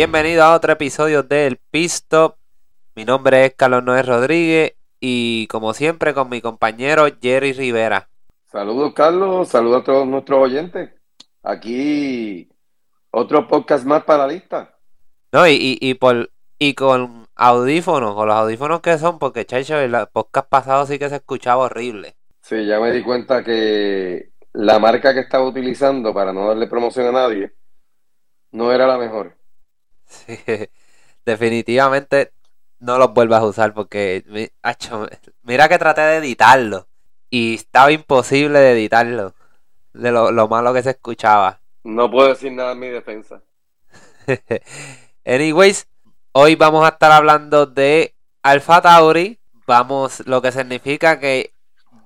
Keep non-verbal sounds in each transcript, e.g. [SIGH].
Bienvenido a otro episodio del Pistop. Mi nombre es Carlos Noé Rodríguez y como siempre con mi compañero Jerry Rivera. Saludos Carlos, saludos a todos nuestros oyentes. Aquí otro podcast más para la lista. No, y, y, por, y con audífonos, o los audífonos que son, porque Chacho, el podcast pasado sí que se escuchaba horrible. Sí, ya me di cuenta que la marca que estaba utilizando para no darle promoción a nadie no era la mejor. Sí, [LAUGHS] definitivamente no los vuelvas a usar porque mira que traté de editarlo y estaba imposible de editarlo de lo, lo malo que se escuchaba. No puedo decir nada en mi defensa. [LAUGHS] Anyways, hoy vamos a estar hablando de Alpha Tauri. Vamos, lo que significa que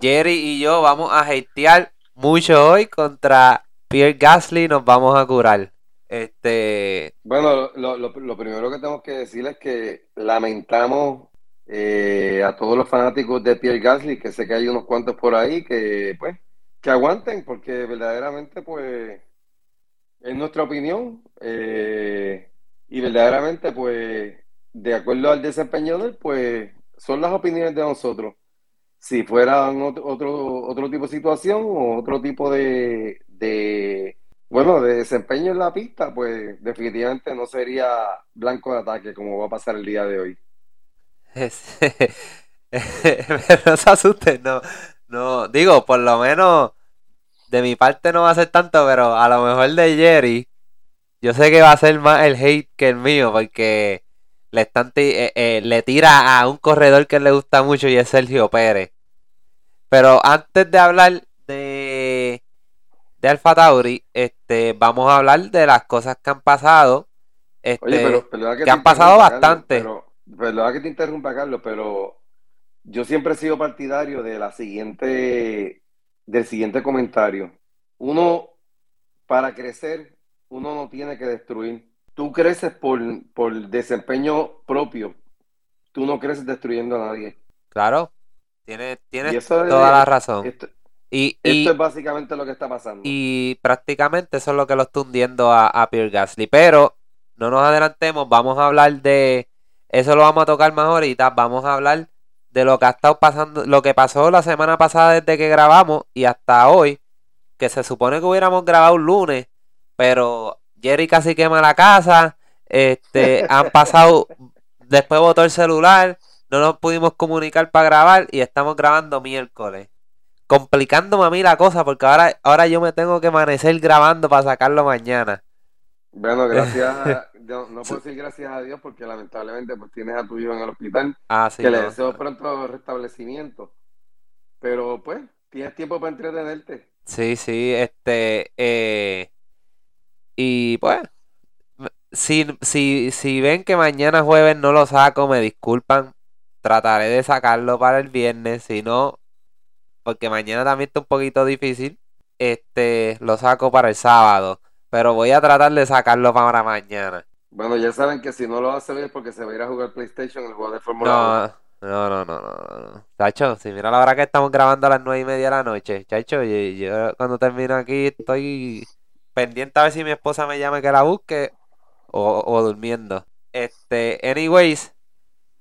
Jerry y yo vamos a hatear mucho hoy contra Pierre Gasly. Nos vamos a curar. Este. Bueno, lo, primero que tengo que decir es que lamentamos eh, a todos los fanáticos de Pierre Gasly, que sé que hay unos cuantos por ahí que, pues, que aguanten, porque verdaderamente, pues, es nuestra opinión. Eh, y verdaderamente, pues, de acuerdo al desempeño pues, son las opiniones de nosotros. Si fuera otro, otro, otro tipo de situación o otro tipo de, de bueno, de desempeño en la pista, pues definitivamente no sería blanco de ataque como va a pasar el día de hoy. [LAUGHS] no se asusten, no, no, digo, por lo menos de mi parte no va a ser tanto, pero a lo mejor de Jerry, yo sé que va a ser más el hate que el mío, porque le, están eh, eh, le tira a un corredor que le gusta mucho y es Sergio Pérez. Pero antes de hablar de Alfa Tauri, este, vamos a hablar de las cosas que han pasado. Este, Oye, pero, que, han pasado bastante. pero, perdona que te interrumpa, Carlos, pero yo siempre he sido partidario de la siguiente, del siguiente comentario. Uno, para crecer, uno no tiene que destruir. Tú creces por, por desempeño propio. Tú no creces destruyendo a nadie. Claro, tienes, toda la razón. Y, Esto es básicamente lo que está pasando. Y prácticamente eso es lo que lo está hundiendo a, a Pierre Gasly. Pero no nos adelantemos, vamos a hablar de. Eso lo vamos a tocar más ahorita. Vamos a hablar de lo que ha estado pasando, lo que pasó la semana pasada desde que grabamos y hasta hoy. Que se supone que hubiéramos grabado un lunes, pero Jerry casi quema la casa. Este, [LAUGHS] han pasado. Después botó el celular. No nos pudimos comunicar para grabar y estamos grabando miércoles complicándome a mí la cosa porque ahora, ahora yo me tengo que amanecer grabando para sacarlo mañana. Bueno, [LAUGHS] gracias, no puedo decir gracias a Dios porque lamentablemente pues tienes a tu hijo en el hospital, ah, sí, que le deseo pronto restablecimiento, pero pues tienes tiempo para entretenerte. Sí, sí, este, eh, y pues, si, si, si ven que mañana jueves no lo saco, me disculpan, trataré de sacarlo para el viernes, si no, porque mañana también está un poquito difícil. Este, lo saco para el sábado, pero voy a tratar de sacarlo para mañana. Bueno, ya saben que si no lo hace bien es porque se va a ir a jugar PlayStation, el juego de Fórmula no, No, no, no, no, Chacho, si mira la hora que estamos grabando a las nueve y media de la noche, chacho, yo, cuando termino aquí estoy pendiente a ver si mi esposa me llama que la busque o, durmiendo. Este, anyways,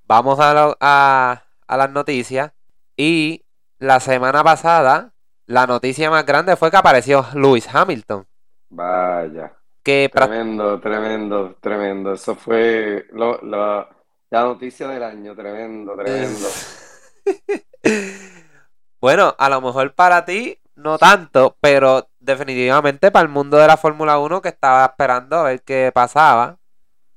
vamos a, a, a las noticias y la semana pasada, la noticia más grande fue que apareció Lewis Hamilton. Vaya. tremendo, tremendo, tremendo. Eso fue la noticia del año, tremendo, tremendo. [LAUGHS] bueno, a lo mejor para ti no tanto, pero definitivamente para el mundo de la Fórmula 1 que estaba esperando a ver qué pasaba.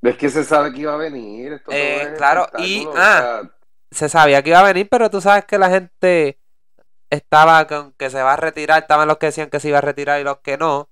Es que se sabe que iba a venir. Eh, claro, y ah, se sabía que iba a venir, pero tú sabes que la gente estaba con que se va a retirar, estaban los que decían que se iba a retirar y los que no.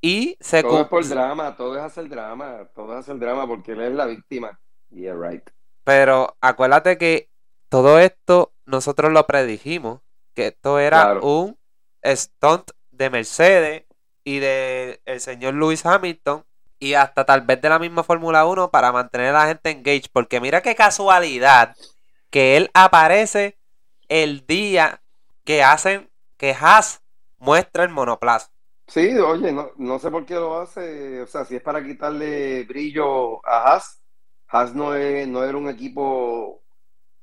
Y se Todo es por drama, todo es hacer drama, todo es hacer drama porque él es la víctima. Yeah, right. Pero acuérdate que todo esto nosotros lo predijimos, que esto era un stunt de Mercedes y de el señor Lewis Hamilton y hasta tal vez de la misma Fórmula 1 para mantener a la gente engaged, porque mira qué casualidad que él aparece el día que hacen que Haas muestra el monoplaza. Sí, oye, no, no sé por qué lo hace, o sea, si es para quitarle brillo a Haas, Haas no, es, no era un equipo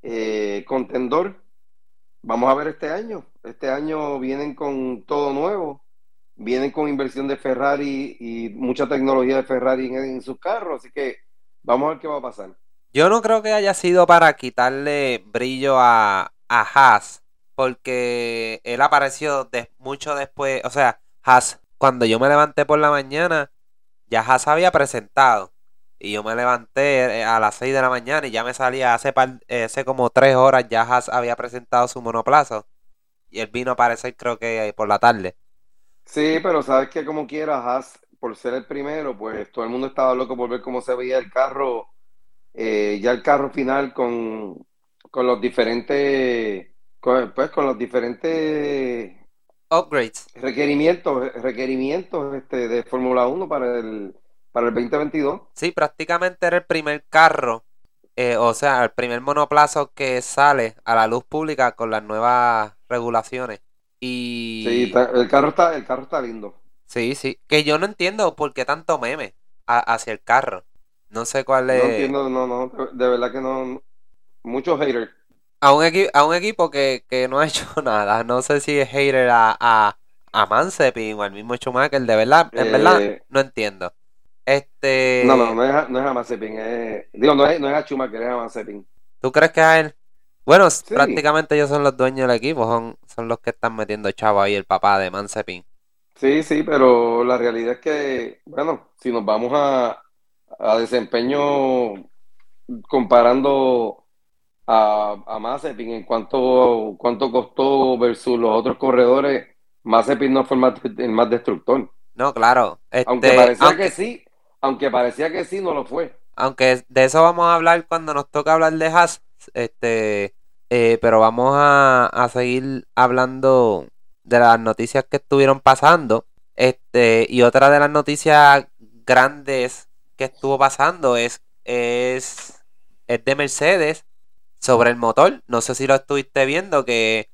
eh, contendor. Vamos a ver este año. Este año vienen con todo nuevo, vienen con inversión de Ferrari y mucha tecnología de Ferrari en, en sus carros, así que vamos a ver qué va a pasar. Yo no creo que haya sido para quitarle brillo a, a Haas, porque él apareció de, mucho después, o sea, Haas, cuando yo me levanté por la mañana, ya Haas había presentado. Y yo me levanté eh, a las 6 de la mañana y ya me salía hace, par- eh, hace como 3 horas, ya Haas había presentado su monoplaza. Y él vino a aparecer creo que por la tarde. Sí, pero sabes que como quiera, Haas, por ser el primero, pues todo el mundo estaba loco por ver cómo se veía el carro, eh, ya el carro final con, con los diferentes, con, pues con los diferentes Upgrades. requerimientos, requerimientos este, de Fórmula Uno para el, para el 2022. Sí, prácticamente era el primer carro, eh, o sea, el primer monoplazo que sale a la luz pública con las nuevas regulaciones. Sí, Y está- el carro está, el carro está lindo. sí, sí, que yo no entiendo por qué tanto meme a- hacia el carro. No sé cuál No es. entiendo, no, no, de verdad que no, muchos haters. A un, equi- a un equipo que, que no ha [LAUGHS] hecho nada. No sé si es hater a, a, a Mazepin o al mismo Schumacher. De verdad, en verdad, Eh, no entiendo. Este, no, no, no es, a- no es a Mazepin, es, digo, no es, no es a Schumacher, es a Mazepin. ¿tú crees que a él? Bueno, Sí, prácticamente ellos son los dueños del equipo. Son, son los que están metiendo chavo ahí, el papá de Mazepin. sí, sí, pero la realidad es que, bueno, si nos vamos a, a desempeño comparando a, a Mazepin en cuanto cuánto costó versus los otros corredores, Mazepin no fue el más, el más destructor. No, claro. Aunque Este, parecía que sí, aunque parecía que sí, no lo fue. aunque de eso vamos a hablar cuando nos toca hablar de Haas. Este, eh, pero vamos a, a seguir hablando de las noticias que estuvieron pasando. Este, y otra de las noticias grandes que estuvo pasando es, es, es de Mercedes sobre el motor. No sé si lo estuviste viendo, que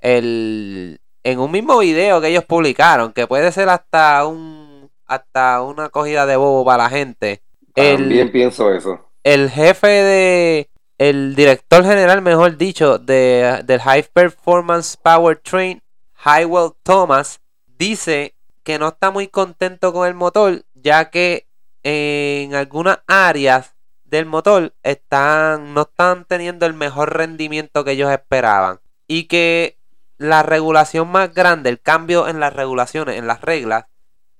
el, en un mismo video que ellos publicaron, que puede ser hasta un, hasta una cogida de bobo para la gente. También El, pienso eso. el jefe de, el director general, mejor dicho, de, del High Performance Powertrain, Hywell Thomas, dice que no está muy contento con el motor, ya que en algunas áreas del motor están, no están teniendo el mejor rendimiento que ellos esperaban. Y que la regulación más grande, el cambio en las regulaciones, en las reglas,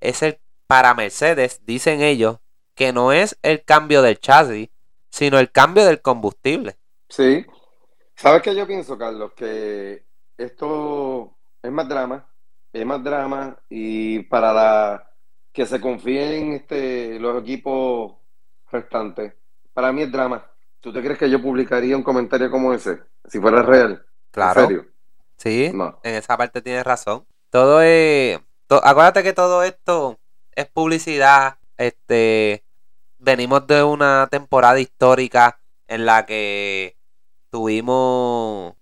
es el para Mercedes, dicen ellos, que no es el cambio del chasis, sino el cambio del combustible. Sí. ¿Sabes qué yo pienso, Carlos? Que esto es más drama, es más drama y para que se confíen este, los equipos restantes, para mí es drama. ¿Tú te crees que yo publicaría un comentario como ese? Si fuera real, ¿en Claro, serio? sí, No. en esa parte tienes razón. Todo es, to- acuérdate que todo esto es publicidad, este, venimos de una temporada histórica en la que tuvimos,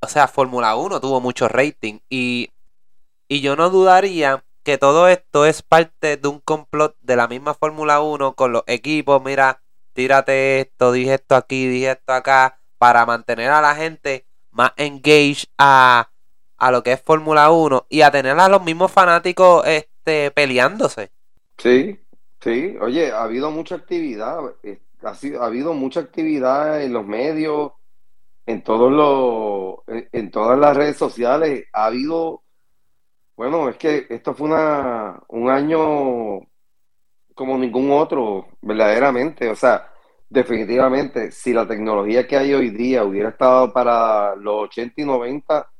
o sea, Fórmula 1 tuvo mucho rating y, y yo no dudaría que todo esto es parte de un complot de la misma Fórmula 1 con los equipos, mira, tírate esto, dije esto aquí, dije esto acá, para mantener a la gente más engaged a, a lo que es Fórmula 1 y a tener a los mismos fanáticos este, peleándose. Sí, sí. Oye, ha habido mucha actividad, ha sido- ha habido mucha actividad en los medios, en todos los, en todas las redes sociales. Ha habido, bueno, es que esto fue una, un año como ningún otro, verdaderamente. O sea, definitivamente, si la tecnología que hay hoy día hubiera estado para los 80 y 90,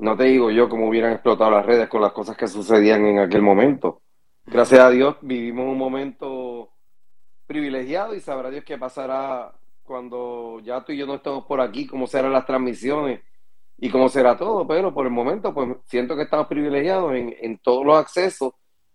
no te digo yo cómo hubieran explotado las redes con las cosas que sucedían en aquel momento. Gracias a Dios vivimos un momento privilegiado y sabrá Dios qué pasará cuando ya tú y yo no estemos por aquí, cómo serán las transmisiones y cómo será todo, pero por el momento pues siento que estamos privilegiados en, en todos los accesos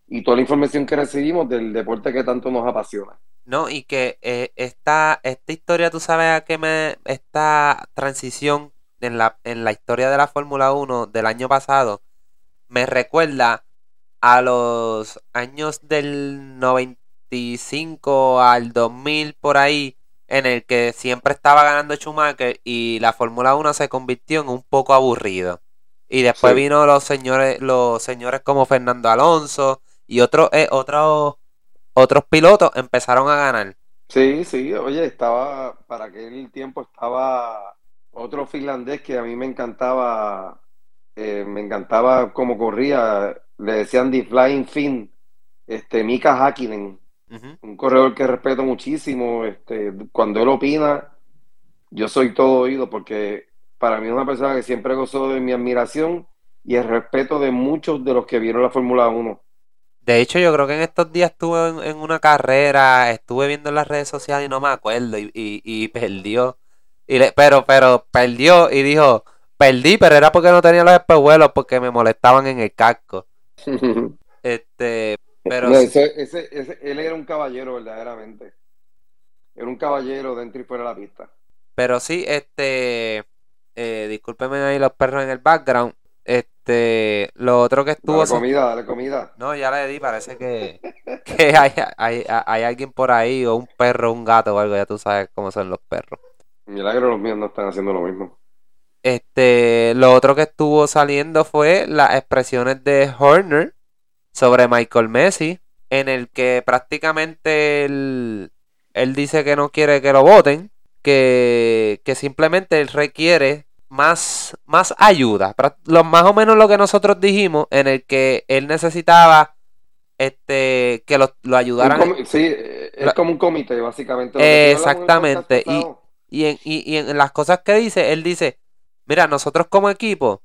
y toda la información que recibimos del deporte que tanto nos apasiona. No, y que eh, esta, esta historia, tú sabes a qué me. Esta transición en la, en la historia de la Fórmula 1 del año pasado me recuerda a los años del 95 al 2000 por ahí, en el que siempre estaba ganando Schumacher y la Fórmula 1 se convirtió en un poco aburrido. Y después vino los señores, los señores como Fernando Alonso y otros, eh, otros, otros pilotos empezaron a ganar. Sí, sí, oye, estaba, para aquel tiempo estaba otro finlandés que a mí me encantaba, eh, me encantaba cómo corría, le decían The Flying Fin, este, Mika Hakkinen, un corredor que respeto muchísimo, este, cuando él opina, yo soy todo oído porque para mí es una persona que siempre gozó de mi admiración y el respeto de muchos de los que vieron la Fórmula 1. De hecho, yo creo que en estos días estuve en, una carrera, estuve viendo en las redes sociales y no me acuerdo y, [LAUGHS] perdió. Y pero, pero perdió y dijo, perdí, pero era porque no tenía los espejuelos porque me molestaban en el casco. [LAUGHS] este, pero... él era un caballero verdaderamente. Era un caballero dentro y fuera de la pista. Pero sí, este, eh, discúlpeme ahí los perros en el background. Este, lo otro que estuvo. Dale comida, dale comida. No, ya le di, parece que, [LAUGHS] que hay, hay, hay, alguien por ahí, o un perro, un gato o algo, ya tú sabes cómo son los perros. Milagro, los míos no están haciendo lo mismo. Este, lo otro que estuvo saliendo fue las expresiones de Horner sobre Michael Messi, en el que prácticamente él, él dice que no quiere que lo voten, que, que simplemente él requiere más, más ayuda. Lo, más o menos lo que nosotros dijimos, en el que él necesitaba este que lo, lo ayudaran. Sí, es como un comité, básicamente. Exactamente. Y, y, en, y, en las cosas que dice, él dice, mira, nosotros como equipo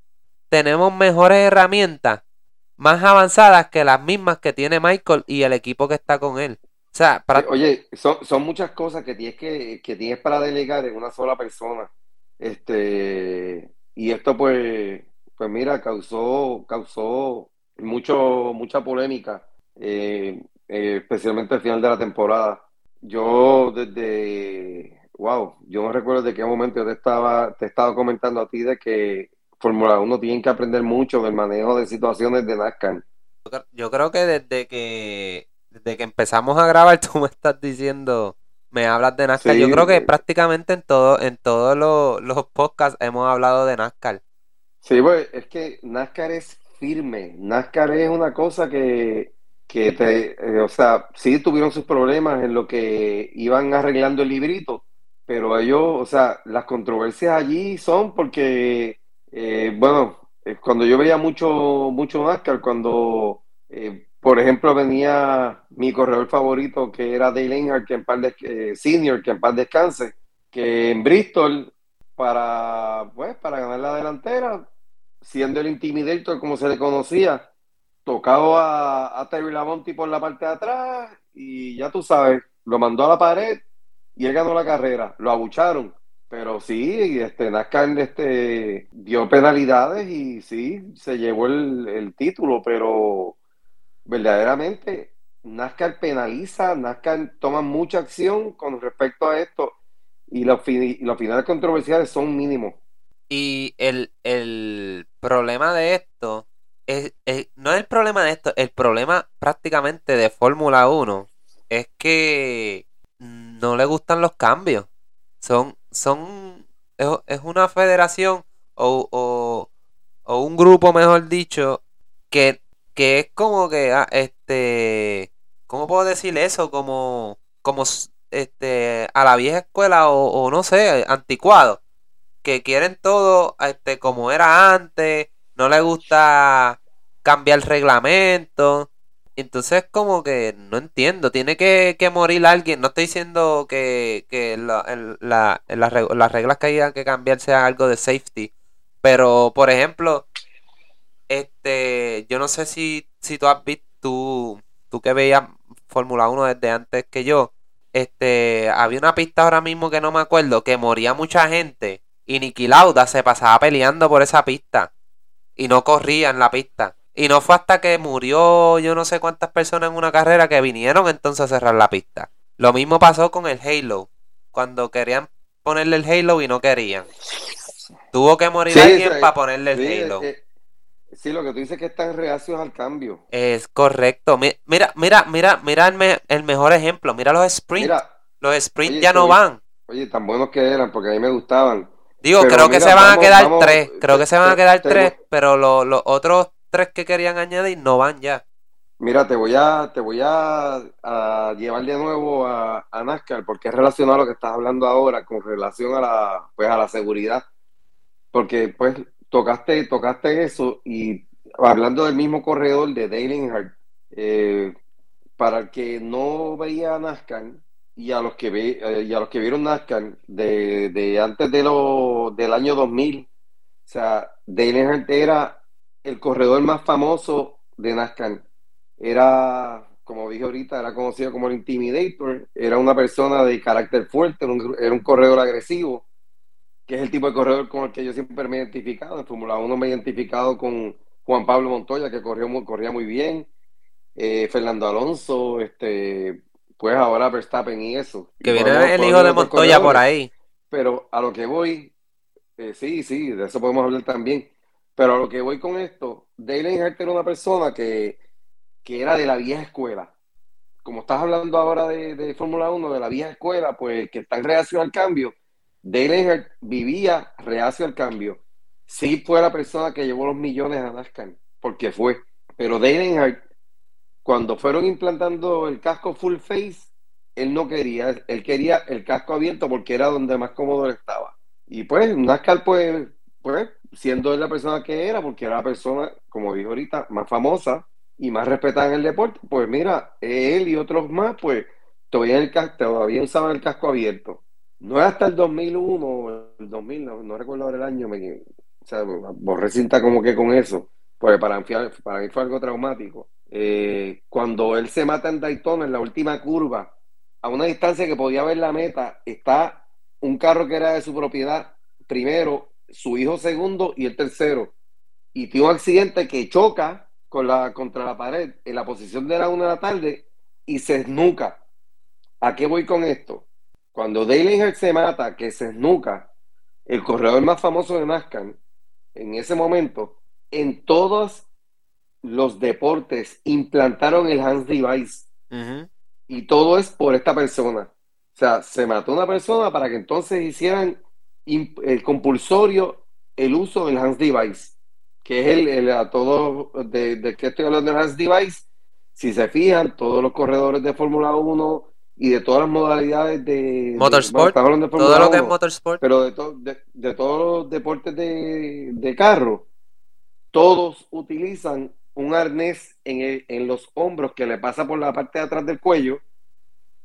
tenemos mejores herramientas, más avanzadas que las mismas que tiene Michael y el equipo que está con él. O sea, Oye, son, son muchas cosas que tienes que, que tienes para delegar en una sola persona. Este, y esto pues, pues mira, causó, causó mucho, mucha polémica, eh, eh, especialmente al final de la temporada. Yo desde, wow, yo no recuerdo de qué momento yo te estaba, te estaba comentando a ti de que Fórmula 1 tiene que aprender mucho del manejo de situaciones de NASCAR. Yo creo que desde que desde que empezamos a grabar [LAUGHS] tú me estás diciendo me hablas de NASCAR. Yo creo que prácticamente en todo, en todos los, podcasts hemos hablado de NASCAR. Sí, pues es que NASCAR es firme. NASCAR es una cosa que, que te, eh, o sea, sí tuvieron sus problemas en lo que iban arreglando el librito, pero ellos, o sea, las controversias allí son porque, eh, bueno, eh, cuando yo veía mucho, mucho NASCAR, cuando por ejemplo, venía mi corredor favorito, que era Dale Earnhardt, que en paz eh, senior, que en paz descanse, que en Bristol, para, pues, para ganar la delantera, siendo el intimidator como se le conocía, tocado a, a Terry Lamonti por la parte de atrás y ya tú sabes, lo mandó a la pared y él ganó la carrera. Lo abucharon. Pero sí, este, NASCAR este, dio penalidades y sí, se llevó el, el título, pero verdaderamente NASCAR penaliza, NASCAR toma mucha acción con respecto a esto y los, los finales controversiales son mínimos. Y el, problema de esto es, no es el problema de esto, el problema prácticamente de Fórmula 1 es que no le gustan los cambios. Son, son, es, una federación o, o un grupo, mejor dicho, que que es como que, ah, este, ¿cómo puedo decir eso? Como, como, este, a la vieja escuela o, no sé, anticuado, que quieren todo, este, como era antes, no le gusta cambiar el reglamento. Entonces, como que no entiendo, tiene que, morir alguien. No estoy diciendo que, que la, las reglas que hayan que cambiar sean algo de safety, pero por ejemplo, este, yo no sé si, si tú has visto, tú, tú que veías Fórmula 1 desde antes que yo, este, había una pista ahora mismo que no me acuerdo, que moría mucha gente y Niki Lauda se pasaba peleando por esa pista y no corría en la pista. Y no fue hasta que murió yo no sé cuántas personas en una carrera que vinieron entonces a cerrar la pista. Lo mismo pasó con el Halo, cuando querían ponerle el Halo y no querían. Tuvo que morir alguien para ponerle el Halo. Sí, lo que tú dices es que están reacios al cambio. Es correcto. Mira, mira, mira, mira el, mejor ejemplo. Mira los sprints. los sprints ya no van. Oye, tan buenos que eran, porque a mí me gustaban. Digo, creo que se van a quedar tres. Creo que se van a quedar tres, pero los otros tres que querían añadir no van ya. Mira, te voy a, te voy a, llevar de nuevo a, a, NASCAR porque es relacionado a lo que estás hablando ahora con relación a la, pues, a la seguridad. Porque pues tocaste, tocaste eso y hablando del mismo corredor de Dale eh, para el que no veía NASCAR y a los que ve, eh, y a los que vieron NASCAR de, de antes de lo, del año 2000, o sea, Dale era el corredor más famoso de NASCAR. Era, como dije ahorita, era conocido como el Intimidator, era una persona de carácter fuerte, era un, corredor agresivo, que es el tipo de corredor con el que yo siempre me he identificado. En Fórmula 1 me he identificado con Juan Pablo Montoya, que corrió, corría muy bien, eh, Fernando Alonso, este, pues ahora Verstappen y eso. Que viene el hijo de Montoya por ahí. Pero a lo que voy, eh, sí, sí, de eso podemos hablar también. Pero a lo que voy con esto, Dale Earnhardt era una persona que que era de la vieja escuela. Como estás hablando ahora de, Fórmula 1, de la vieja escuela, pues que está en reacción al cambio, Dale vivía reacio al cambio. Sí fue la persona que llevó los millones a NASCAR, porque fue. Pero Dale cuando fueron implantando el casco full face, él no quería, él quería el casco abierto porque era donde más cómodo él estaba. Y pues NASCAR, pues, pues, siendo él la persona que era, porque era la persona, como dijo ahorita, más famosa, y más respetada en el deporte, pues mira, él y otros más, pues todavía, el, todavía usaban el casco abierto. No es hasta el 2001, el 2000, no, recuerdo ahora el año, o sea, borré cinta como que con eso, porque para, para mí fue algo traumático. Eh, cuando él se mata en Daytona, en la última curva, a una distancia que podía ver la meta, está un carro que era de su propiedad, primero, su hijo segundo y el tercero. Y tiene un accidente que choca con la, contra la pared en la posición de la una de la tarde y se esnuca. ¿A qué voy con esto? Cuando Dale se mata, que se esnuca, el corredor más famoso de NASCAR, en ese momento, en todos los deportes implantaron el hands device. Y todo es por esta persona. O sea, se mató una persona para que entonces hicieran el compulsorio el uso del hands device que es el, a todo, de, que estoy hablando de las device, si se fijan, todos los corredores de Fórmula 1 y de todas las modalidades de motorsport, todo lo que es motorsport, pero de, de, todos los deportes de, carro, todos utilizan un arnés en, en, los hombros que le pasa por la parte de atrás del cuello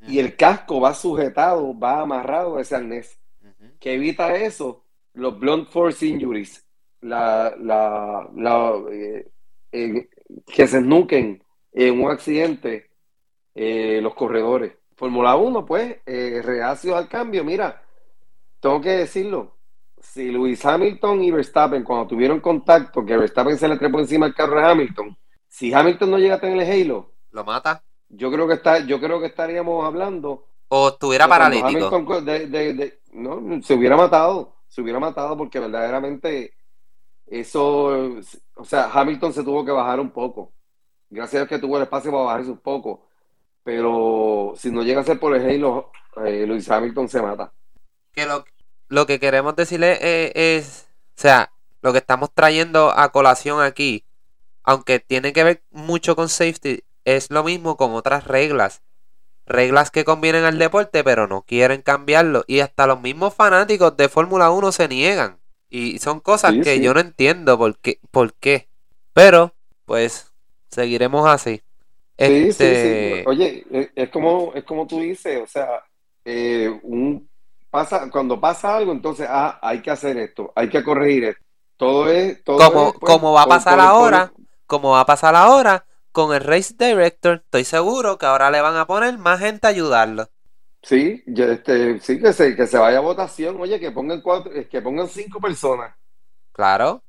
y el casco va sujetado, va amarrado a ese arnés, que evita eso, los blunt force injuries, la, la, la eh, eh, que se snuquen en un accidente eh, los corredores. Fórmula 1, pues, reacio al cambio. Mira, tengo que decirlo. Si Luis Hamilton y Verstappen, cuando tuvieron contacto, que Verstappen se le trepó encima al carro de Hamilton, si Hamilton no llega a tener el Halo, lo mata. Yo creo que está, yo creo que estaríamos hablando. O estuviera paralítico. no, se hubiera matado. Se hubiera matado porque verdaderamente eso, o sea, Hamilton se tuvo que bajar un poco. Gracias a que tuvo el espacio para bajarse un poco. Pero si no llega a ser por el Halo, eh, Luis Hamilton se mata. Que lo, lo que queremos decirle es, o sea, lo que estamos trayendo a colación aquí, aunque tiene que ver mucho con safety, es lo mismo con otras reglas. Reglas que convienen al deporte, pero no quieren cambiarlo. Y hasta los mismos fanáticos de Fórmula 1 se niegan. Y son cosas que yo no entiendo por qué, por qué. Pero, pues, seguiremos así. Sí, sí, sí. Este Oye, e, es como, es como tú dices, o sea, eh, un, pasa, cuando pasa algo, entonces, ah, hay que hacer esto, hay que corregir esto. Todo es... Todo como, pues, como va a pasar ahora, como va a pasar ahora con el Race Director, estoy seguro que ahora le van a poner más gente a ayudarlo. Sí, este, sí, que se, que se vaya a votación, oye, que pongan cuatro, que pongan cinco personas. Claro.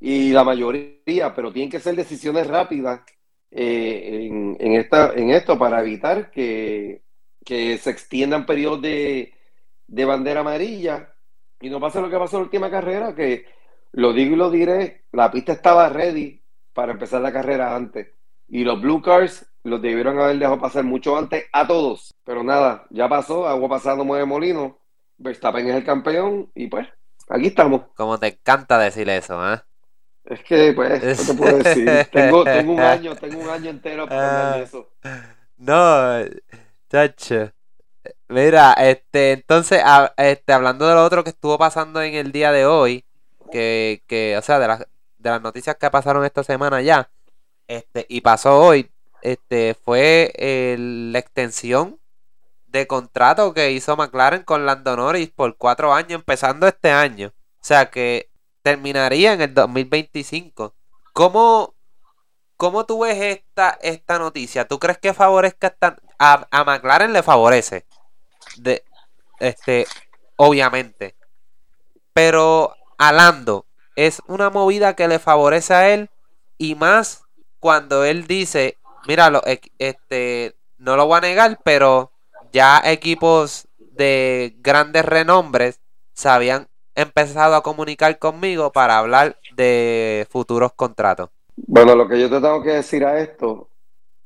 Y la mayoría, pero tienen que ser decisiones rápidas eh, en, esta, en esto para evitar que, se extiendan periodos de, bandera amarilla y no pase lo que pasó en la última carrera, que lo digo y lo diré, la pista estaba ready para empezar la carrera antes. Y los Blue Cars los debieron haber dejado pasar mucho antes a todos. Pero nada, ya pasó, agua pasada mueve molino. Verstappen es el campeón y pues, aquí estamos. Como te encanta decir eso, ¿eh? Es que, pues, ¿qué te puedo decir? tengo, tengo un año, [LAUGHS] tengo un año entero para de eso. No, chacho. Mira, este, entonces, este, hablando de lo otro que estuvo pasando en el día de hoy, que, que o sea, de las, de las noticias que pasaron esta semana ya, este, y pasó hoy, este, fue la extensión de contrato que hizo McLaren con Lando Norris por cuatro años, empezando este año. O sea que terminaría en el 2025. ¿Cómo, cómo tú ves esta, esta noticia? ¿Tú crees que favorezca a, McLaren le favorece? De, este, obviamente. Pero a Lando es una movida que le favorece a él y más cuando él dice, mira, este, no lo voy a negar, pero ya equipos de grandes renombres se habían empezado a comunicar conmigo para hablar de futuros contratos. Bueno, lo que yo te tengo que decir a esto,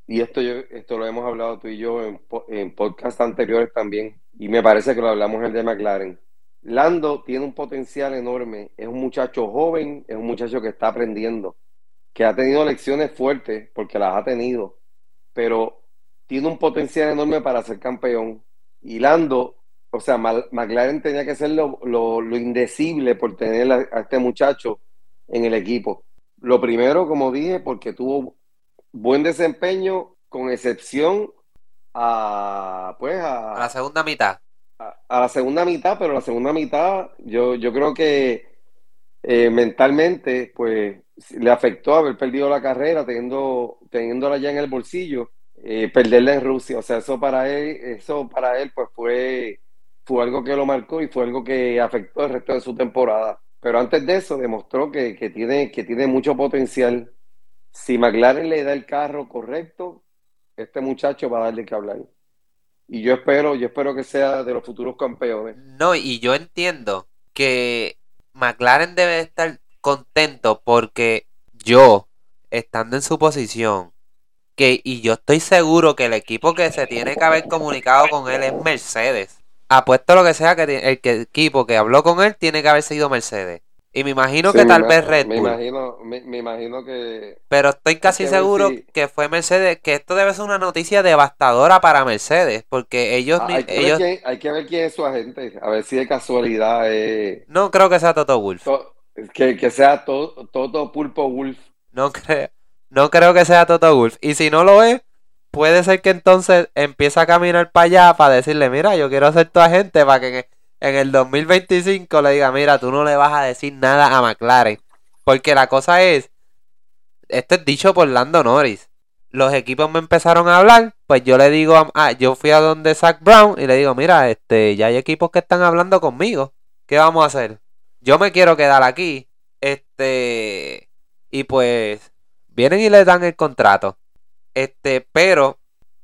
y esto, yo, esto lo hemos hablado tú y yo en, en podcasts anteriores también, y me parece que lo hablamos el de McLaren. Lando tiene un potencial enorme, es un muchacho joven, es un muchacho que está aprendiendo, que ha tenido lecciones fuertes, porque las ha tenido, pero tiene un potencial enorme para ser campeón. Y Lando, o sea, McLaren tenía que ser lo, lo, indecible por tener a, este muchacho en el equipo. Lo primero, como dije, porque tuvo buen desempeño, con excepción a, pues, a la segunda mitad a, la segunda mitad, pero la segunda mitad yo, yo creo que eh, mentalmente pues le afectó haber perdido la carrera teniendo, teniéndola ya en el bolsillo, eh, perderla en Rusia. O sea, eso para él, eso para él pues fue, fue algo que lo marcó y fue algo que afectó el resto de su temporada. Pero antes de eso demostró que, que tiene, que tiene mucho potencial. Si McLaren le da el carro correcto, este muchacho va a darle que hablar. Y yo espero, yo espero que sea de los futuros campeones. No, y yo entiendo que McLaren debe estar contento porque yo, estando en su posición, que, y yo estoy seguro que el equipo que se tiene que haber comunicado con él es Mercedes. Apuesto lo que sea que el, que el equipo que habló con él tiene que haber sido Mercedes. Y me imagino que tal vez Red Bull. Me imagino, me, imagino que. Pero estoy casi seguro que fue Mercedes, que esto debe ser una noticia devastadora para Mercedes, porque ellos. Ah, hay, que ellos... hay, que ver quién es su agente, a ver si de casualidad es. No creo que sea Toto Wolf. que, que, sea Toto Pulpo Wolf. No creo, no creo que sea Toto Wolf. Y si no lo es, puede ser que entonces empiece a caminar para allá para decirle: Mira, yo quiero ser tu agente para que en el 2025 le diga, mira, tú no le vas a decir nada a McLaren. Porque la cosa es, esto es dicho por Lando Norris. Los equipos me empezaron a hablar, pues yo le digo, ah, yo fui a donde Zach Brown y le digo, mira, este, ya hay equipos que están hablando conmigo. ¿Qué vamos a hacer? Yo me quiero quedar aquí. Este, y pues vienen y le dan el contrato. Este, pero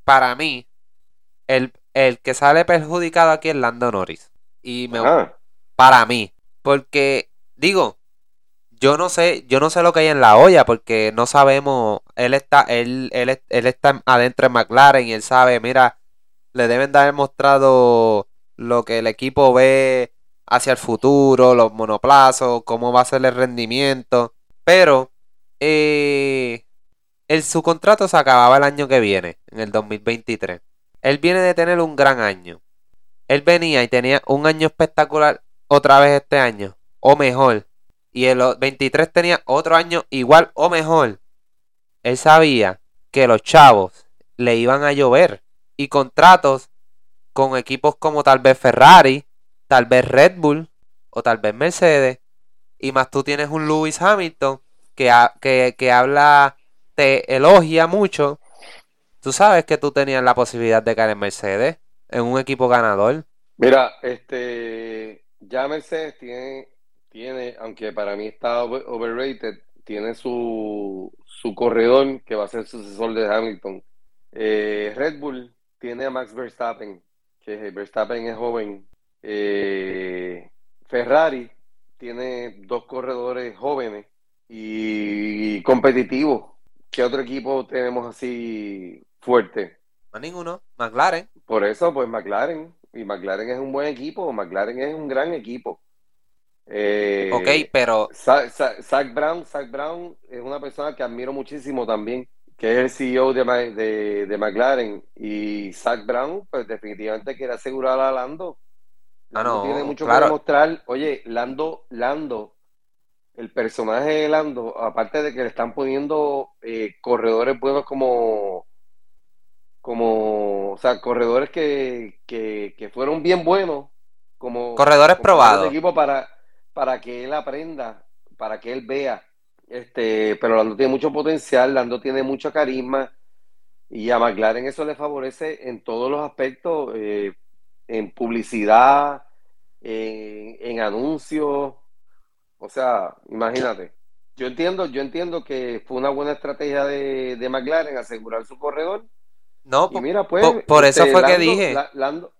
para mí, el, el que sale perjudicado aquí es Lando Norris. Y me, para mí. Porque, digo, yo no sé, yo no sé lo que hay en la olla, porque no sabemos, él está, él, él, él está adentro en McLaren y él sabe, mira, le deben de haber mostrado lo que el equipo ve hacia el futuro, los monoplazos, cómo va a ser el rendimiento. Pero eh, el, su contrato se acababa el año que viene, en el 2023. Él viene de tener un gran año él venía y tenía un año espectacular otra vez este año, o mejor. Y el 23 tenía otro año igual o mejor. Él sabía que los chavos le iban a llover. Y contratos con equipos como tal vez Ferrari, tal vez Red Bull o tal vez Mercedes. Y más tú tienes un Lewis Hamilton que, que, que habla, te elogia mucho. Tú sabes que tú tenías la posibilidad de caer en Mercedes en un equipo ganador. Mira, este, ya Mercedes tiene, tiene, aunque para mí está overrated, tiene su, su corredor que va a ser sucesor de Hamilton. Eh, Red Bull tiene a Max Verstappen, que Verstappen es joven. Eh, Ferrari tiene dos corredores jóvenes y competitivos. ¿Qué otro equipo tenemos así fuerte? No ninguno. McLaren. Por eso, pues McLaren. Y McLaren es un buen equipo. McLaren es un gran equipo. Eh, ok, pero. Zach, Brown, Zach Brown es una persona que admiro muchísimo también, que es el CEO de, de, de McLaren. Y Zach Brown, pues definitivamente quiere asegurar a Lando. Ah, no, tiene mucho que demostrar. Oye, Lando, Lando, el personaje de Lando, aparte de que le están poniendo eh, corredores buenos como, como, o sea, corredores que, que, fueron bien buenos, como corredores probados. equipo para para que él aprenda, para que él vea. Este, pero Lando tiene mucho potencial, Lando tiene mucho carisma y a McLaren eso le favorece en todos los aspectos, eh, en publicidad, en, anuncios. O sea, imagínate. Yo entiendo, yo entiendo que fue una buena estrategia de, de McLaren asegurar su corredor. No, y mira, pues, por, eso este, fue que dije. Lando,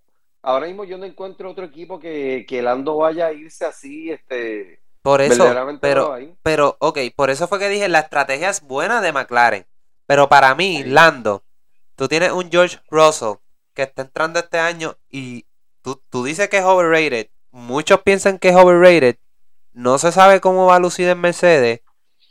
ahora mismo yo no encuentro otro equipo que, que Lando vaya a irse así, este. Por eso, pero, pero, ok, por eso fue que dije, la estrategia es buena de McLaren. Pero para mí, Lando, tú tienes un George Russell que está entrando este año y tú, tú dices que es overrated. Muchos piensan que es overrated. No se sabe cómo va a lucir en Mercedes.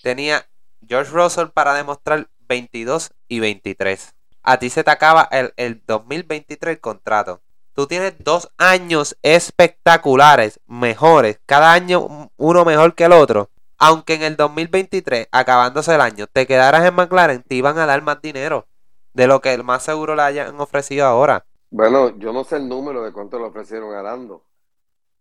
Tenía George Russell para demostrar 22 y 23. A ti se te acaba el, el 2023 el contrato. Tú tienes dos años espectaculares, mejores, cada año uno mejor que el otro. Aunque en el 2023, acabándose el año, te quedaras en McLaren, te iban a dar más dinero de lo que el más seguro le hayan ofrecido ahora. Bueno, yo no sé el número de cuánto le ofrecieron a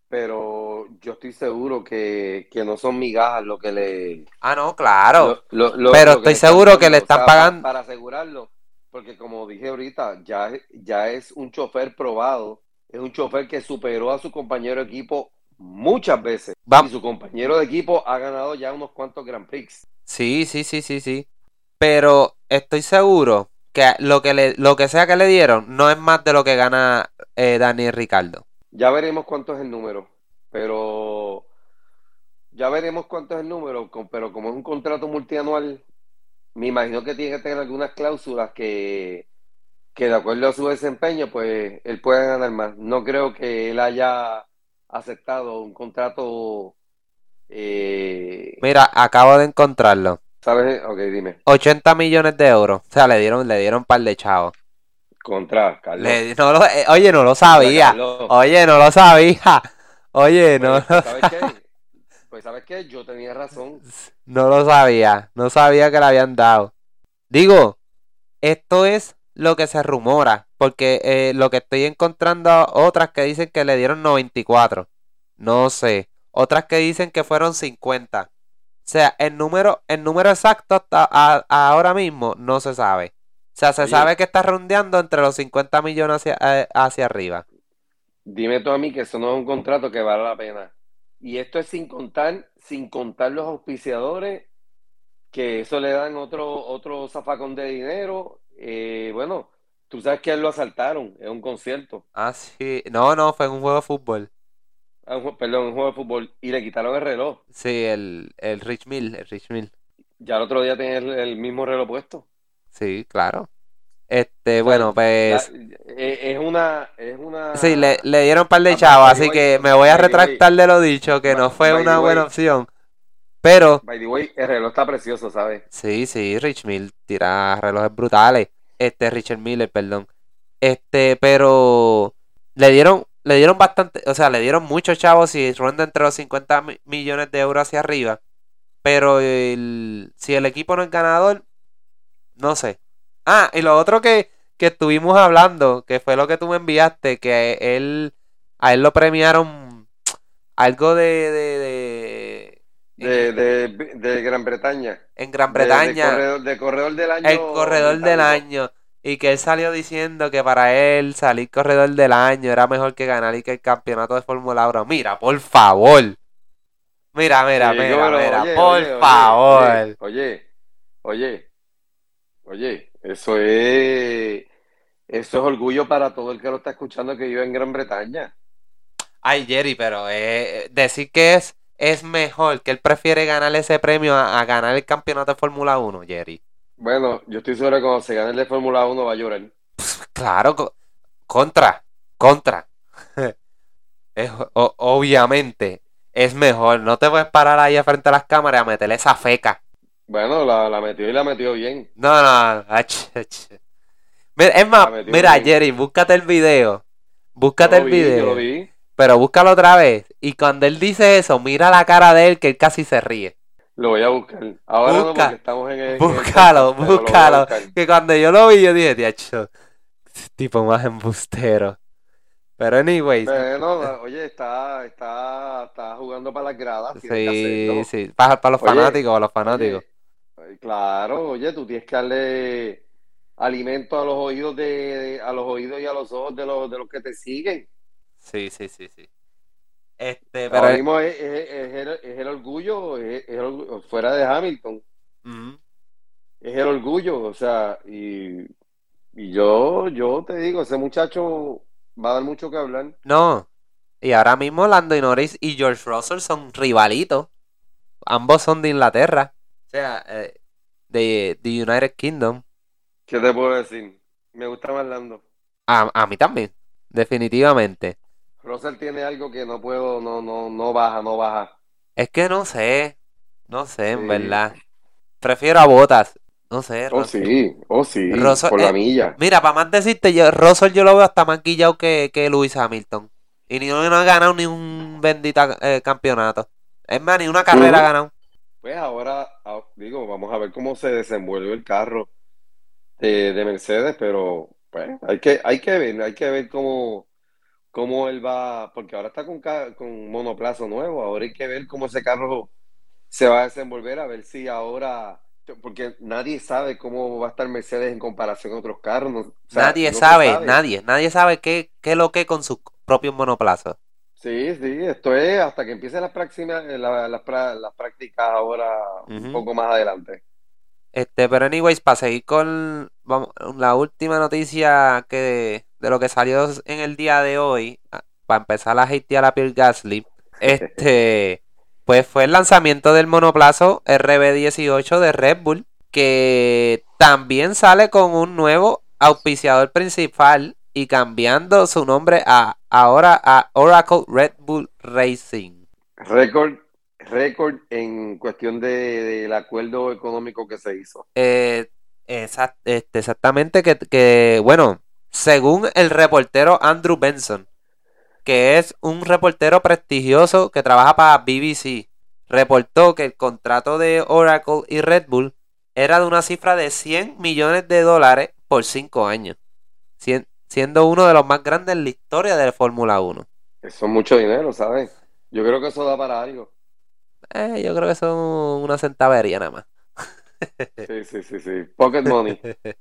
pero yo estoy seguro que, no son migajas lo que le... Ah, no, claro. pero estoy seguro que le están pagando... para asegurarlo porque como dije ahorita, ya, ya es un chofer probado, es un chofer que superó a su compañero de equipo muchas veces. Y su compañero de equipo ha ganado ya unos cuantos Grand Prix. Sí, sí, sí, sí, sí. Pero estoy seguro que lo que, le, lo que sea que le dieron no es más de lo que gana eh, Daniel Ricardo. Ya veremos cuánto es el número, pero ya veremos cuánto es el número, pero como es un contrato multianual, me imagino que tiene que tener algunas cláusulas que, que de acuerdo a su desempeño, pues él puede ganar más. No creo que él haya aceptado un contrato. Eh, Mira, acabo de encontrarlo. ¿Sabes? Ok, dime. 80 millones de euros. O sea, le dieron, le dieron un par de chavos. Contra, Carlos. Eh, oye, no lo sabía. Oye, no lo sabía. Oye, no. ¿Sabes qué? Pues sabes qué, yo tenía razón. [LAUGHS] No lo sabía, no sabía que le habían dado. Digo, esto es lo que se rumora, porque eh, lo que estoy encontrando otras que dicen que le dieron 94. No sé. Otras que dicen que fueron 50. O sea, el número, el número exacto hasta ahora mismo no se sabe. O sea, se sabe que está rondeando entre los 50 millones hacia, eh, hacia arriba. Dime tú a mí que eso no es un contrato que vale la pena. Y esto es sin contar, sin contar los auspiciadores, que eso le dan otro, otro zafacón de dinero. Eh, bueno, tú sabes que él lo asaltaron en un concierto. Ah, sí. No, no, fue en un juego de fútbol. Ah, perdón, un juego de fútbol. Y le quitaron el reloj. Sí, el, el Rich Mill, el Rich Mill. Ya el otro día tenía el mismo reloj puesto. Sí, claro. Este, bueno, pues. Eh, es una. Es una... Sí, le, le dieron un par de chavos, así que me voy a retractar de lo dicho, que no fue una buena opción. Pero. By the way, el reloj está precioso, ¿sabes? Sí, sí, Rich Mill tira relojes brutales. Este, Richard Miller, perdón. Este, pero. Le dieron. Le dieron bastante. O sea, le dieron muchos chavos y ronda entre los 50 millones de euros hacia arriba. Pero el, si el equipo no es ganador, no sé. Ah, y lo otro que, que estuvimos hablando, que fue lo que tú me enviaste, que él, a él lo premiaron algo de... de, de, de, Gran Bretaña. En Gran Bretaña. De, corredor, del año. El corredor del año. Y que él salió diciendo que para él salir corredor del año era mejor que ganar y que el campeonato de Fórmula 1. Mira, por favor. Mira, mira, mira, mira, por favor. Oye, oye, oye, eso es, eso es orgullo para todo el que lo está escuchando que vive en Gran Bretaña. Ay, Jerry, pero eh, decir que es es mejor, que él prefiere ganar ese premio a, a ganar el campeonato de Fórmula 1, Jerry. Bueno, yo estoy seguro que cuando se gane el de Fórmula 1 va a llorar. Claro, co- contra, contra. [LAUGHS] Es- obviamente, es mejor. No te puedes parar ahí frente a las cámaras a meterle esa feca. Bueno, la, la metió y la metió bien. No, no, ach, ach. Mira, es más, mira, bien. Jerry, búscate el video. Yo Búscate el vi, yo video. lo vi. Pero búscalo otra vez. Y cuando él dice eso, mira la cara de él que él casi se ríe. Lo voy a buscar. Ahora no, porque estamos en el. en el Búscalo, búscalo. Que cuando yo lo vi, yo dije, diacho, tipo más embustero. Pero anyways, Bueno, no, oye, está, está, está jugando para las gradas. sí, sí, para, para los Oye, fanáticos, para los fanáticos. Oye, claro, oye, tú tienes que darle alimento a los oídos de, de- a los oídos y a los ojos de los, de los que te siguen. Sí, sí, sí, sí. Este, pero Ahora mismo es, es- es el, es el orgullo, el fuera de Hamilton, es el orgullo, o sea, y, y yo, yo te digo, ese muchacho va a dar mucho que hablar. No. Y ahora mismo Lando Norris y George Russell son rivalitos. Ambos son de Inglaterra. O sea, eh, de, de United Kingdom. ¿Qué te puedo decir? Me gusta más Lando. A, a mí también, definitivamente. Russell tiene algo que no puedo, no, no, no baja, no baja. Es que no sé, no sé, en Sí. verdad. Prefiero a Botas. No sé, Oh, Russell. sí, oh, sí, Russell, por la eh, milla. Mira, para más decirte, yo, Russell yo lo veo hasta más guillado que, que Lewis Hamilton. Y ni no ha ganado ni un bendito eh, campeonato. Es más, ni una carrera ha Ujú. ganado. Pues ahora, ah, digo, vamos a ver cómo se desenvuelve el carro de, de Mercedes, pero pues hay que, hay que ver, hay que ver cómo, cómo él va, porque ahora está con, con monoplazo nuevo, ahora hay que ver cómo ese carro se va a desenvolver, a ver si ahora, porque nadie sabe cómo va a estar Mercedes en comparación a otros carros, no- o sea, nadie no sabe, nadie, nadie sabe qué, qué es lo que con sus propios monoplazas. Sí, sí, esto es hasta que empiecen las la- las prácticas ahora un poco más adelante. Este, pero anyways, para seguir con vamos, la última noticia que de lo que salió en el día de hoy, ah, para empezar a hatear a Pierre Gasly, este, [LAUGHS] pues fue el lanzamiento del monoplazo RB18 de Red Bull, que también sale con un nuevo auspiciador principal y cambiando su nombre a ahora a Oracle Red Bull Racing. Récord, récord en cuestión de, del acuerdo económico que se hizo. Eh, exact- este, exactamente, que, que, bueno, según el reportero Andrew Benson, que es un reportero prestigioso que trabaja para BBC, reportó que el contrato de Oracle y Red Bull era de una cifra de 100 millones de dólares por 5 años, sien- siendo uno de los más grandes en la historia de Fórmula 1. Eso es mucho dinero, ¿sabes? Yo creo que eso da para algo. Eh, yo creo que son una centavería nada más. Sí, sí, sí, sí. Pocket money. [LAUGHS]